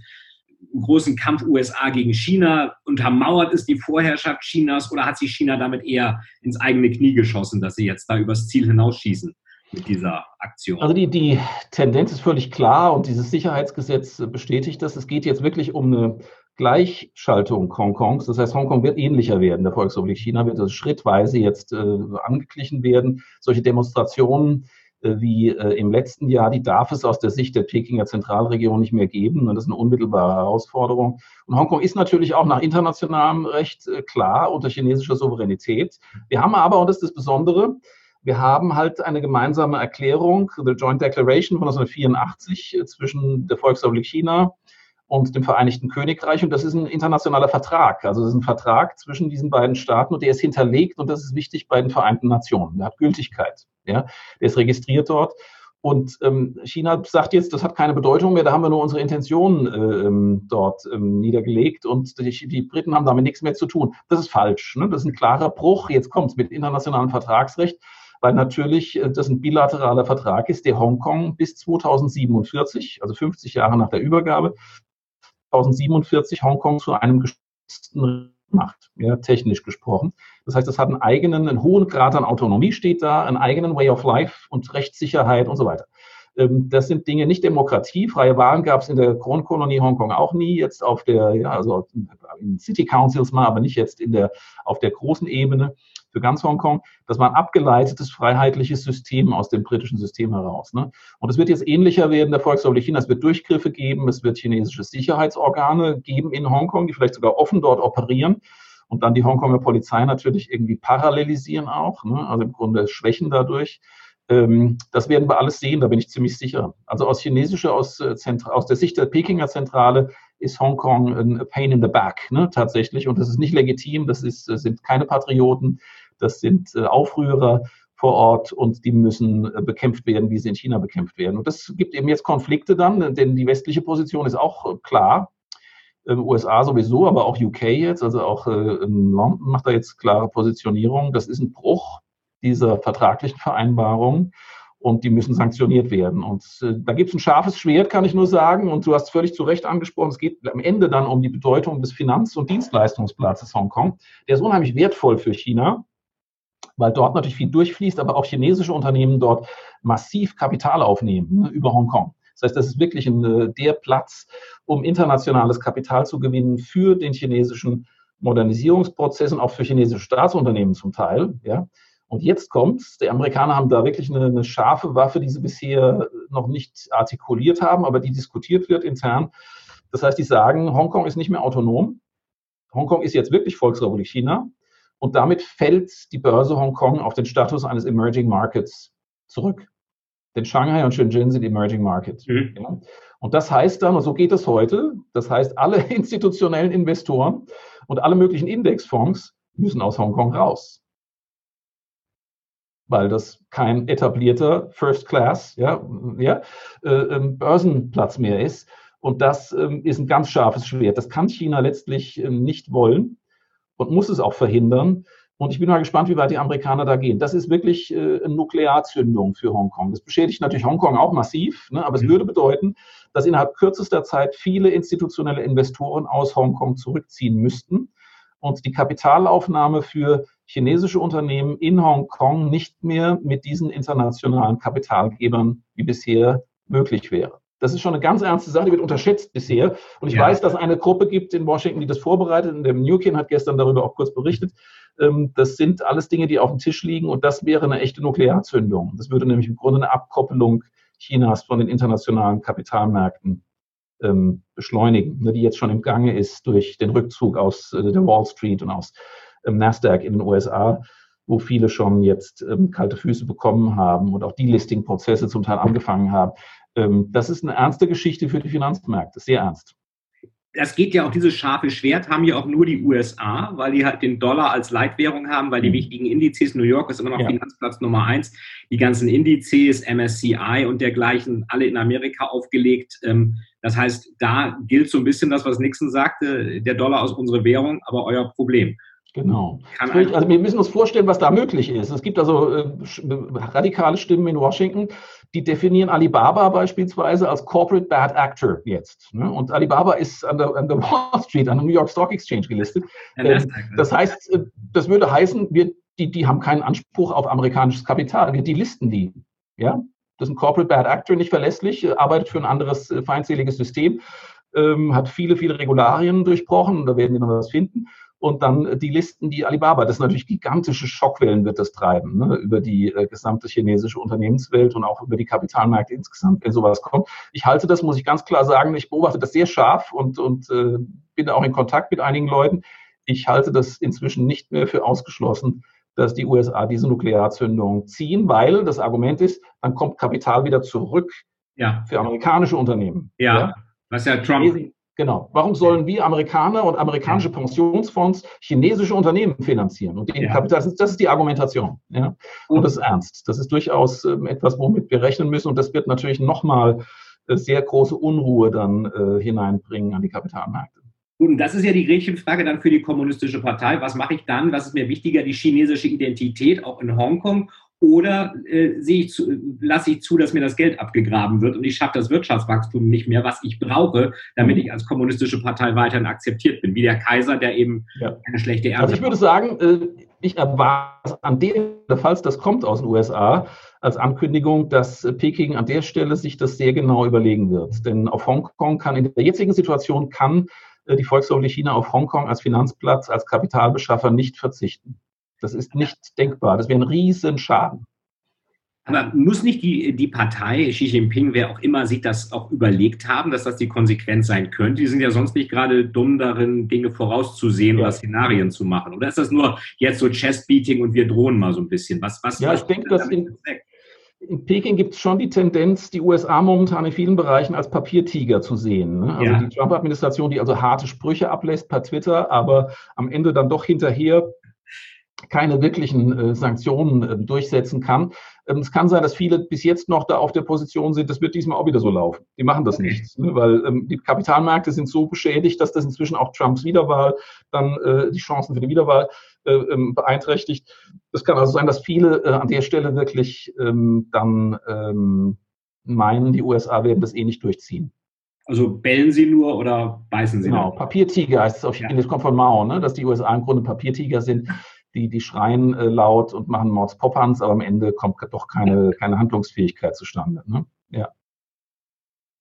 großen Kampf USA gegen China? Untermauert ist die Vorherrschaft Chinas oder hat sich China damit eher ins eigene Knie geschossen, dass sie jetzt da übers Ziel hinausschießen? mit dieser Aktion? Also die, die Tendenz ist völlig klar und dieses Sicherheitsgesetz bestätigt das. Es geht jetzt wirklich um eine Gleichschaltung Hongkongs. Das heißt, Hongkong wird ähnlicher werden. Der Volksrepublik China wird also schrittweise jetzt äh, angeglichen werden. Solche Demonstrationen äh, wie äh, im letzten Jahr, die darf es aus der Sicht der Pekinger Zentralregierung nicht mehr geben. Und das ist eine unmittelbare Herausforderung. Und Hongkong ist natürlich auch nach internationalem Recht äh, klar unter chinesischer Souveränität. Wir haben aber, und das ist das Besondere, wir haben halt eine gemeinsame Erklärung, the Joint Declaration von 1984 äh, zwischen der Volksrepublik China und dem Vereinigten Königreich. Und das ist ein internationaler Vertrag. Also das ist ein Vertrag zwischen diesen beiden Staaten und der ist hinterlegt und das ist wichtig bei den Vereinten Nationen. Der hat Gültigkeit. Ja, der ist registriert dort. Und ähm, China sagt jetzt, das hat keine Bedeutung mehr, da haben wir nur unsere Intentionen äh, ähm, dort ähm, niedergelegt und die, die, Briten haben damit nichts mehr zu tun. Das ist falsch. Ne? Das ist ein klarer Bruch. Jetzt kommt es mit internationalem Vertragsrecht, weil natürlich äh, das ein bilateraler Vertrag ist, der Hongkong bis 2047, also 50 Jahre nach der Übergabe, 2047 Hongkong zu einem geschützten macht, ja, technisch gesprochen. Das heißt, es hat einen eigenen, einen hohen Grad an Autonomie steht da, einen eigenen Way of Life und Rechtssicherheit und so weiter. Ähm, das sind Dinge, nicht Demokratie. Freie Wahlen gab es in der Kronkolonie Hongkong auch nie. Jetzt auf der, ja, also in City Councils mal, aber nicht jetzt in der, auf der großen Ebene für ganz Hongkong. Das war ein abgeleitetes, freiheitliches System aus dem britischen System heraus. Ne? Und es wird jetzt ähnlicher werden der Volksrepublik China. Es wird Durchgriffe geben, es wird chinesische Sicherheitsorgane geben in Hongkong, die vielleicht sogar offen dort operieren und dann die Hongkonger Polizei natürlich irgendwie parallelisieren auch, ne? also im Grunde schwächen dadurch. Ähm, das werden wir alles sehen, da bin ich ziemlich sicher. Also aus chinesischer, aus, äh, aus der Sicht der Pekinger Zentrale ist Hongkong ein Pain in the Back, ne, tatsächlich. Und das ist nicht legitim, das ist, sind keine Patrioten, das sind äh, Aufrührer vor Ort und die müssen äh, bekämpft werden, wie sie in China bekämpft werden. Und das gibt eben jetzt Konflikte dann, denn die westliche Position ist auch klar. USA sowieso, aber auch UK jetzt, also auch London macht da jetzt klare Positionierung. Das ist ein Bruch dieser vertraglichen Vereinbarung und die müssen sanktioniert werden. Und äh, da gibt es ein scharfes Schwert, kann ich nur sagen. Und du hast völlig zu Recht angesprochen, es geht am Ende dann um die Bedeutung des Finanz- und Dienstleistungsplatzes Hongkong. Der ist unheimlich wertvoll für China, weil dort natürlich viel durchfließt, aber auch chinesische Unternehmen dort massiv Kapital aufnehmen ne, über Hongkong. Das heißt, das ist wirklich ein, äh, der Platz, um internationales Kapital zu gewinnen für den chinesischen Modernisierungsprozess und auch für chinesische Staatsunternehmen zum Teil. Ja. Und jetzt kommt's. Die Amerikaner haben da wirklich eine, eine, scharfe Waffe, die sie bisher noch nicht artikuliert haben, aber die diskutiert wird intern. Das heißt, die sagen, Hongkong ist nicht mehr autonom. Hongkong ist jetzt wirklich Volksrepublik China. Und damit fällt die Börse Hongkong auf den Status eines Emerging Markets zurück. Denn Shanghai und Shenzhen sind Emerging Markets. Mhm. Ja. Und das heißt dann, und so geht es heute, das heißt, alle institutionellen Investoren und alle möglichen Indexfonds müssen aus Hongkong raus weil das kein etablierter First Class ja, ja, äh, ähm, Börsenplatz mehr ist. Und das ähm, ist ein ganz scharfes Schwert. Das kann China letztlich ähm, nicht wollen und muss es auch verhindern. Und ich bin mal gespannt, wie weit die Amerikaner da gehen. Das ist wirklich äh, eine Nuklearzündung für Hongkong. Das beschädigt natürlich Hongkong auch massiv, ne? aber es mhm. würde bedeuten, dass innerhalb kürzester Zeit viele institutionelle Investoren aus Hongkong zurückziehen müssten und die Kapitalaufnahme für chinesische Unternehmen in Hongkong nicht mehr mit diesen internationalen Kapitalgebern wie bisher möglich wäre. Das ist schon eine ganz ernste Sache, die wird unterschätzt bisher. Und ich ja. weiß, dass eine Gruppe gibt in Washington, die das vorbereitet. Und der Newkin hat gestern darüber auch kurz berichtet. Ähm, das sind alles Dinge, die auf dem Tisch liegen. Und das wäre eine echte Nuklearzündung. Das würde nämlich im Grunde eine Abkoppelung Chinas von den internationalen Kapitalmärkten ähm, beschleunigen, ne, die jetzt schon im Gange ist durch den Rückzug aus äh, der Wall Street und aus im Nasdaq in den USA, wo viele schon jetzt ähm, kalte Füße bekommen haben und auch die Listing-Prozesse zum Teil angefangen haben. Ähm, das ist eine ernste Geschichte für die Finanzmärkte, sehr ernst. Das geht ja auch, dieses scharfe Schwert haben ja auch nur die USA, weil die halt den Dollar als Leitwährung haben, weil die mhm. wichtigen Indizes, New York ist immer noch ja. Finanzplatz Nummer eins, die ganzen Indizes, MSCI und dergleichen, alle in Amerika aufgelegt. Ähm, das heißt, da gilt so ein bisschen das, was Nixon sagte, der Dollar ist unsere Währung, aber euer Problem. Genau. Also wir müssen uns vorstellen, was da möglich ist. Es gibt also äh, radikale Stimmen in Washington, die definieren Alibaba beispielsweise als Corporate Bad Actor jetzt. Ne? Und Alibaba ist an der, an der, Wall Street, an der New York Stock Exchange gelistet. Ähm, das heißt, äh, das würde heißen, wir, die, die haben keinen Anspruch auf amerikanisches Kapital. Wir die listen die. Ja? Das ist ein Corporate Bad Actor, nicht verlässlich, äh, arbeitet für ein anderes äh, feindseliges System, ähm, hat viele, viele Regularien durchbrochen. Da werden wir noch was finden und dann die Listen, die Alibaba, das ist natürlich gigantische Schockwellen wird das treiben, ne, über die äh, gesamte chinesische Unternehmenswelt und auch über die Kapitalmärkte insgesamt, wenn sowas kommt. Ich halte das, muss ich ganz klar sagen, ich beobachte das sehr scharf und, und äh, bin auch in Kontakt mit einigen Leuten. Ich halte das inzwischen nicht mehr für ausgeschlossen, dass die USA diese Nuklearzündung ziehen, weil das Argument ist, dann kommt Kapital wieder zurück ja. für amerikanische Unternehmen. Ja, ja. was ja Trump Genau. Warum sollen wir Amerikaner und amerikanische Pensionsfonds chinesische Unternehmen finanzieren? Und ja. Kapital, das ist, das ist, die Argumentation. Ja? Und das ist ernst. Das ist durchaus ähm, etwas, womit wir rechnen müssen. Und das wird natürlich nochmal äh, sehr große Unruhe dann äh, hineinbringen an die Kapitalmärkte. Und das ist ja die Gretchenfrage dann für die kommunistische Partei. Was mache ich dann? Was ist mir wichtiger, die chinesische Identität auch in Hongkong oder äh, sehe ich zu, lasse ich zu, dass mir das Geld abgegraben wird und ich schaffe das Wirtschaftswachstum nicht mehr, was ich brauche, damit ich als kommunistische Partei weiterhin akzeptiert bin, wie der Kaiser, der eben ja. eine schlechte Ernte Also ich würde sagen, äh, ich erwarte an der, falls das kommt aus den USA, als Ankündigung, dass Peking an der Stelle sich das sehr genau überlegen wird. Denn auf Hongkong kann in der jetzigen Situation kann äh, die Volksrepublik China auf Hongkong als Finanzplatz, als Kapitalbeschaffer nicht verzichten. Das ist nicht denkbar. Das wäre ein Riesenschaden. Aber muss nicht die, die Partei Xi Jinping, wer auch immer, sich das auch überlegt haben, dass das die Konsequenz sein könnte? Die sind ja sonst nicht gerade dumm darin, Dinge vorauszusehen ja. oder Szenarien zu machen. Oder ist das nur jetzt so Chess-Beating und wir drohen mal so ein bisschen? Was, was, ja, was ich denke, dass in, in, Peking gibt es schon die Tendenz, die USA momentan in vielen Bereichen als Papiertiger zu sehen. Ne? Also ja. die Trump-Administration, die also harte Sprüche ablässt per Twitter, aber am Ende dann doch hinterher keine wirklichen äh, Sanktionen äh, durchsetzen kann. Ähm, es kann sein, dass viele bis jetzt noch da auf der Position sind, das wird diesmal auch wieder so laufen. Die machen das nicht, ne? weil ähm, die Kapitalmärkte sind so beschädigt, dass das inzwischen auch Trumps Wiederwahl dann äh, die Chancen für die Wiederwahl äh, ähm, beeinträchtigt. Es kann also sein, dass viele äh, an der Stelle wirklich ähm, dann ähm, meinen, die USA werden das eh nicht durchziehen. Also bellen sie nur oder beißen sie? Genau, nur? Papiertiger heißt es auf ja. das kommt von Mao, ne? dass die USA im Grunde Papiertiger sind die, die schreien äh, laut und machen Mords Poppans, aber am Ende kommt doch keine, keine Handlungsfähigkeit zustande. Ne? Ja.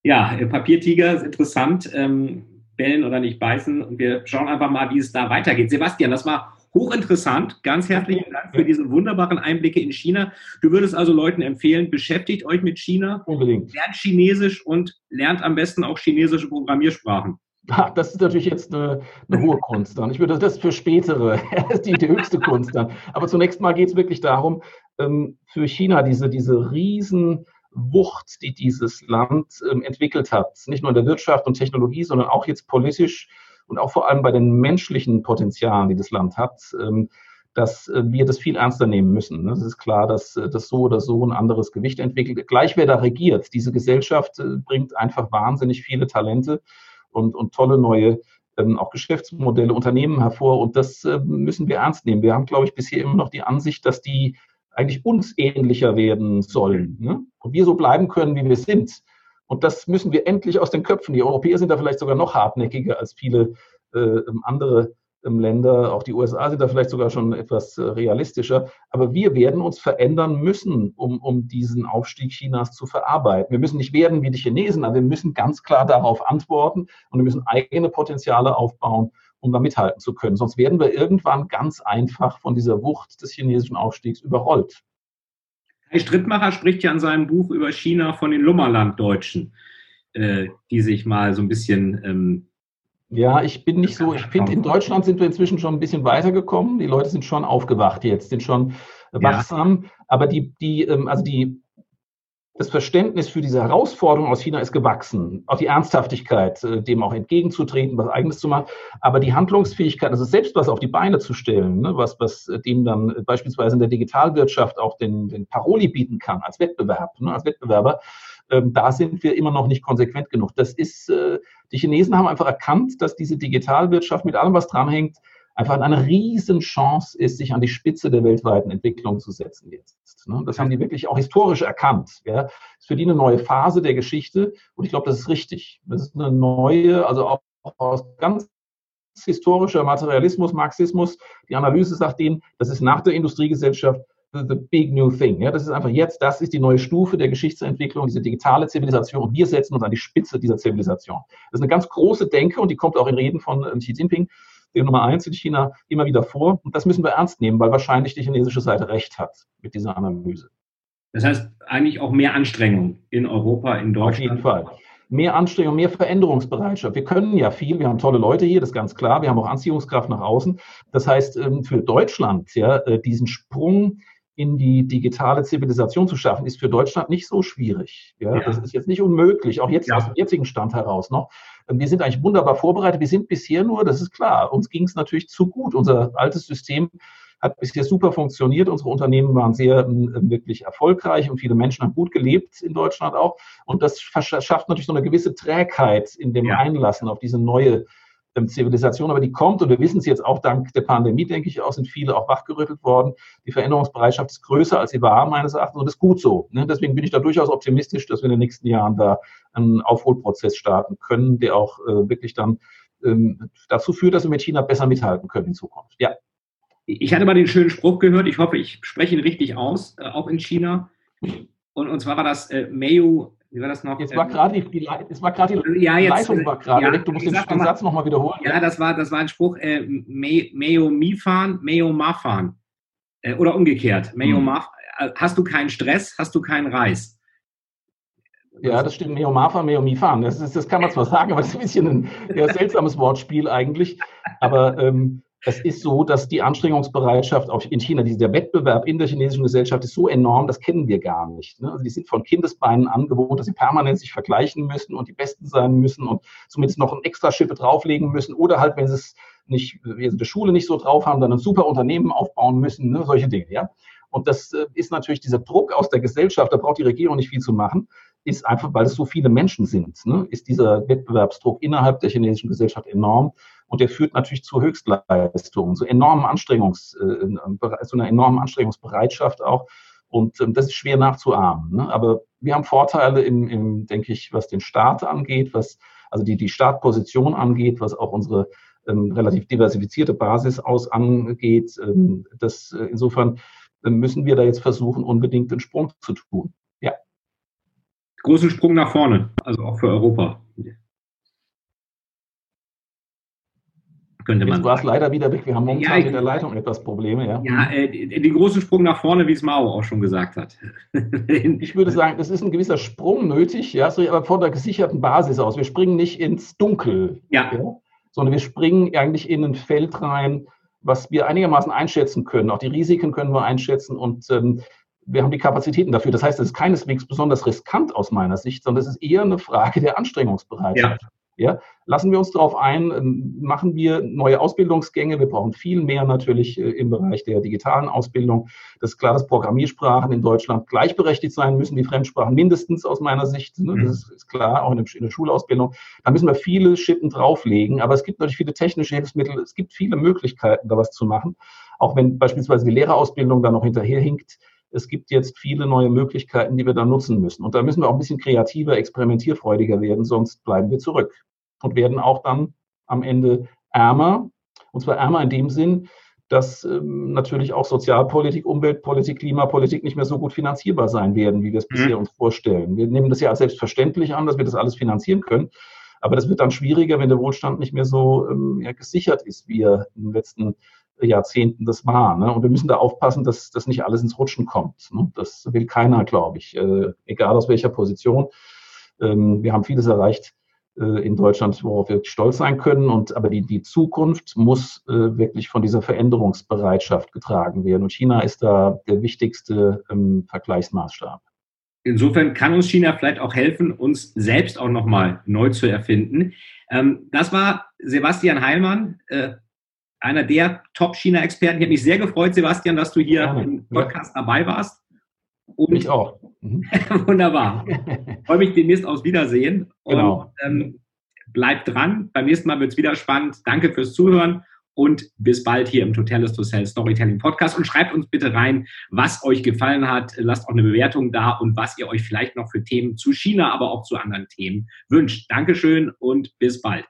Ja, äh, Papiertiger ist interessant. Ähm, bellen oder nicht beißen. Und wir schauen einfach mal, wie es da weitergeht. Sebastian, das war hochinteressant. Ganz herzlichen Dank für diese wunderbaren Einblicke in China. Du würdest also Leuten empfehlen, beschäftigt euch mit China. Unbedingt. Lernt Chinesisch und lernt am besten auch chinesische Programmiersprachen. Ach, das ist natürlich jetzt eine, eine hohe Kunst dann. Ich würde das für spätere, die, die höchste Kunst dann. Aber zunächst mal geht es wirklich darum, ähm, für China diese, diese Riesenwucht, die dieses Land ähm, entwickelt hat, nicht nur in der Wirtschaft und Technologie, sondern auch jetzt politisch und auch vor allem bei den menschlichen Potenzialen, die das Land hat, ähm, dass äh, wir das viel ernster nehmen müssen. Es ist klar, dass das so oder so ein anderes Gewicht entwickelt. Gleich wer da regiert, diese Gesellschaft äh, bringt einfach wahnsinnig viele Talente und, und tolle neue ähm, auch Geschäftsmodelle, Unternehmen hervor. Und das äh, müssen wir ernst nehmen. Wir haben, glaube ich, bisher immer noch die Ansicht, dass die eigentlich uns ähnlicher werden sollen. Ne? Und wir so bleiben können, wie wir sind. Und das müssen wir endlich aus den Köpfen. Die Europäer sind da vielleicht sogar noch hartnäckiger als viele äh, andere Länder, auch die USA sind da vielleicht sogar schon etwas äh, realistischer. Aber wir werden uns verändern müssen, um, um diesen Aufstieg Chinas zu verarbeiten. Wir müssen nicht werden wie die Chinesen, aber wir müssen ganz klar darauf antworten und wir müssen eigene Potenziale aufbauen, um da mithalten zu können. Sonst werden wir irgendwann ganz einfach von dieser Wucht des chinesischen Aufstiegs überrollt. Herr Strittmacher spricht ja in seinem Buch über China von den Lummerlanddeutschen, äh, die sich mal so ein bisschen ähm, ja, ich bin nicht so, ich finde, in Deutschland sind wir inzwischen schon ein bisschen weitergekommen. Die Leute sind schon aufgewacht jetzt, sind schon wachsam. Ja. Aber die, die, ähm, also die, das Verständnis für diese Herausforderung aus China ist gewachsen. Auch die Ernsthaftigkeit, äh, dem auch entgegenzutreten, was Eigenes zu machen. Aber die Handlungsfähigkeit, also selbst was auf die Beine zu stellen, ne, was, was dem dann beispielsweise in der Digitalwirtschaft auch den, den Paroli bieten kann als Wettbewerb, ne, als Wettbewerber, ähm, da sind wir immer noch nicht konsequent genug. Das ist, äh, die Chinesen haben einfach erkannt, dass diese Digitalwirtschaft mit allem, was dranhängt, einfach eine Riesenchance ist, sich an die Spitze der weltweiten Entwicklung zu setzen jetzt. Ne? Das haben die wirklich auch historisch erkannt. Ja? Das ist für die eine neue Phase der Geschichte und ich glaube, das ist richtig. Das ist eine neue, also auch aus ganz historischer Materialismus, Marxismus, die Analyse sagt denen, das ist nach der Industriegesellschaft the big new thing. Ja, das ist einfach jetzt, das ist die neue Stufe der Geschichtsentwicklung, diese digitale Zivilisation und wir setzen uns an die Spitze dieser Zivilisation. Das ist eine ganz große Denke und die kommt auch in Reden von ähm, Xi Jinping, dem Nummer eins in China, immer wieder vor. Und das müssen wir ernst nehmen, weil wahrscheinlich die chinesische Seite recht hat mit dieser Analyse. Das heißt eigentlich auch mehr Anstrengung in Europa, in Deutschland. Auf jeden Fall mehr Anstrengung, mehr Veränderungsbereitschaft. Wir können ja viel, wir haben tolle Leute hier, das ist ganz klar, wir haben auch Anziehungskraft nach außen. Das heißt, ähm, für Deutschland, ja, äh, diesen Sprung in die digitale Zivilisation zu schaffen, ist für Deutschland nicht so schwierig. Ja, ja. Das ist jetzt nicht unmöglich, auch jetzt ja. aus dem jetzigen Stand heraus noch. Wir sind eigentlich wunderbar vorbereitet. Wir sind bisher nur, das ist klar, uns ging es natürlich zu gut. Unser altes System hat bisher super funktioniert. Unsere Unternehmen waren sehr äh, wirklich erfolgreich und viele Menschen haben gut gelebt in Deutschland auch. Und das schafft natürlich so eine gewisse Trägheit in dem ja. Einlassen auf diese neue ähm, Zivilisation, aber die kommt und wir wissen es jetzt auch dank der Pandemie, denke ich auch, sind viele auch wachgerüttelt worden. Die Veränderungsbereitschaft ist größer, als sie war, meines Erachtens, und das ist gut so. Ne? Deswegen bin ich da durchaus optimistisch, dass wir in den nächsten Jahren da einen Aufholprozess starten können, der auch äh, wirklich dann ähm, dazu führt, dass wir mit China besser mithalten können in Zukunft. Ja. ich hatte mal den schönen Spruch gehört, ich hoffe, ich spreche ihn richtig aus, äh, auch in China. Und, und zwar war das äh, Mayo, wie war das noch? Jetzt war gerade die, die, es war gerade die ja, jetzt, Leitung war gerade ja, weg. Du musst den, den mal- Satz nochmal wiederholen. Ja, das war, das war ein Spruch, äh, Me- Meo Mifan, Meo Mafan. Äh, oder umgekehrt. Meo Hm. Maf, äh, hast du keinen Stress, hast du keinen Reis. Ja, das stimmt. Meomafa, Meomifan. Das, ist, das kann man zwar sagen, aber das ist ein bisschen ein eher seltsames Wortspiel eigentlich. Aber ähm, es ist so, dass die Anstrengungsbereitschaft auch in China, dieser Wettbewerb in der chinesischen Gesellschaft ist so enorm, das kennen wir gar nicht. Ne? Also die sind von Kindesbeinen angewohnt, dass sie permanent sich vergleichen müssen und die Besten sein müssen und zumindest noch ein extra Schippe drauflegen müssen oder halt, wenn sie es nicht, in der Schule nicht so drauf haben, dann ein super Unternehmen aufbauen müssen, ne? solche Dinge, ja. Und das äh, ist natürlich dieser Druck aus der Gesellschaft, da braucht die Regierung nicht viel zu machen ist einfach, weil es so viele Menschen sind, ne, ist dieser Wettbewerbsdruck innerhalb der chinesischen Gesellschaft enorm und der führt natürlich zu Höchstleistungen, zu enormen Anstrengungs, äh, zu einer enormen Anstrengungsbereitschaft auch. Und ähm, das ist schwer nachzuahmen. Ne? Aber wir haben Vorteile im, im, denke ich, was den Staat angeht, was also die, die Startposition angeht, was auch unsere ähm, relativ diversifizierte Basis aus angeht. Ähm, das, äh, insofern äh, müssen wir da jetzt versuchen, unbedingt den Sprung zu tun. Großen Sprung nach vorne, also auch für Europa. Könnte man Jetzt war es sagen. leider wieder weg. Wir haben momentan Ja, ich- mit der Leitung etwas Probleme. Ja. Ja, äh, den großen Sprung nach vorne, wie es Mao auch schon gesagt hat. Ich würde sagen, es ist ein gewisser Sprung nötig, ja, so, aber von der gesicherten Basis aus. Wir springen nicht ins Dunkel, ja, ja, sondern wir springen eigentlich in ein Feld rein, was wir einigermaßen einschätzen können. Auch die Risiken können wir einschätzen und ähm, wir haben die Kapazitäten dafür. Das heißt, es ist keineswegs besonders riskant aus meiner Sicht, sondern es ist eher eine Frage der Anstrengungsbereitschaft. Ja. Lassen wir uns darauf ein, ähm, machen wir neue Ausbildungsgänge. Wir brauchen viel mehr natürlich äh, im Bereich der digitalen Ausbildung. Das ist klar, dass Programmiersprachen in Deutschland gleichberechtigt sein müssen, die Fremdsprachen mindestens aus meiner Sicht. Ne? Das ist, ist klar, auch in, der- in der Schulausbildung. Da müssen wir viele Schippen drauflegen. Aber es gibt natürlich viele technische Hilfsmittel. Es gibt viele Möglichkeiten, da was zu machen. Auch wenn beispielsweise die Lehrerausbildung da noch hinterherhinkt. Es gibt jetzt viele neue Möglichkeiten, die wir da nutzen müssen. Und da müssen wir auch ein bisschen kreativer, experimentierfreudiger werden, sonst bleiben wir zurück und werden auch dann am Ende ärmer. Und zwar ärmer in dem Sinn, dass ähm, natürlich auch Sozialpolitik, Umweltpolitik, Klimapolitik nicht mehr so gut finanzierbar sein werden, wie wir es Mhm. bisher uns vorstellen. Wir nehmen das ja als selbstverständlich an, dass wir das alles finanzieren können. Aber das wird dann schwieriger, wenn der Wohlstand nicht mehr so ähm, ja, gesichert ist, wie er in den letzten Jahrzehnten das war. Ne? Und wir müssen da aufpassen, dass das nicht alles ins Rutschen kommt. Ne? Das will keiner, glaube ich, äh, egal aus welcher Position. Ähm, wir haben vieles erreicht in Deutschland, worauf wir stolz sein können. Und aber die, die Zukunft muss äh, wirklich von dieser Veränderungsbereitschaft getragen werden. Und China ist da der wichtigste ähm, Vergleichsmaßstab. Insofern kann uns China vielleicht auch helfen, uns selbst auch nochmal neu zu erfinden. Ähm, das war Sebastian Heilmann, äh, einer der Top-China-Experten. Ich habe mich sehr gefreut, Sebastian, dass du hier Gerne. im Podcast dabei warst. Und Mich auch. Mhm. wunderbar. Ich freue mich demnächst aufs Wiedersehen. Genau. Und ähm, bleibt dran. Beim nächsten Mal wird es wieder spannend. Danke fürs Zuhören und bis bald hier im Totalis to Sell Storytelling Podcast. Und schreibt uns bitte rein, was euch gefallen hat. Lasst auch eine Bewertung da und was ihr euch vielleicht noch für Themen zu China, aber auch zu anderen Themen wünscht. Dankeschön und bis bald.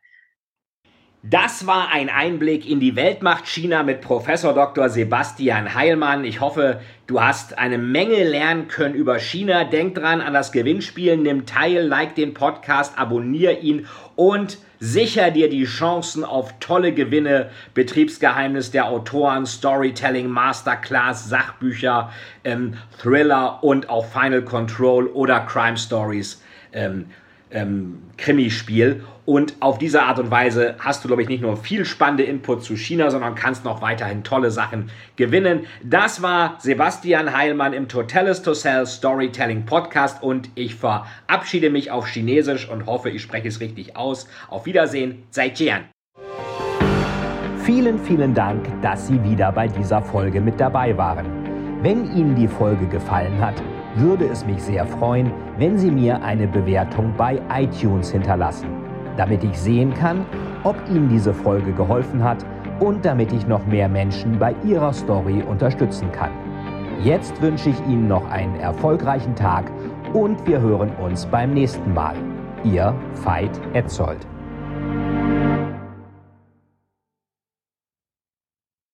Das war ein Einblick in die Weltmacht China mit Professor Dr. Sebastian Heilmann. Ich hoffe, du hast eine Menge lernen können über China. Denk dran an das Gewinnspiel, nimm teil, like den Podcast, abonniere ihn und sicher dir die Chancen auf tolle Gewinne, Betriebsgeheimnis der Autoren, Storytelling, Masterclass, Sachbücher, ähm, Thriller und auch Final Control oder Crime Stories. Ähm, ähm, Krimispiel. Und auf diese Art und Weise hast du, glaube ich, nicht nur viel spannende Input zu China, sondern kannst noch weiterhin tolle Sachen gewinnen. Das war Sebastian Heilmann im Totalis to Sell Storytelling Podcast und ich verabschiede mich auf Chinesisch und hoffe, ich spreche es richtig aus. Auf Wiedersehen, Zaijian. Vielen, vielen Dank, dass Sie wieder bei dieser Folge mit dabei waren. Wenn Ihnen die Folge gefallen hat, würde es mich sehr freuen, wenn Sie mir eine Bewertung bei iTunes hinterlassen, damit ich sehen kann, ob Ihnen diese Folge geholfen hat und damit ich noch mehr Menschen bei ihrer Story unterstützen kann. Jetzt wünsche ich Ihnen noch einen erfolgreichen Tag und wir hören uns beim nächsten Mal. Ihr Veit Etzold.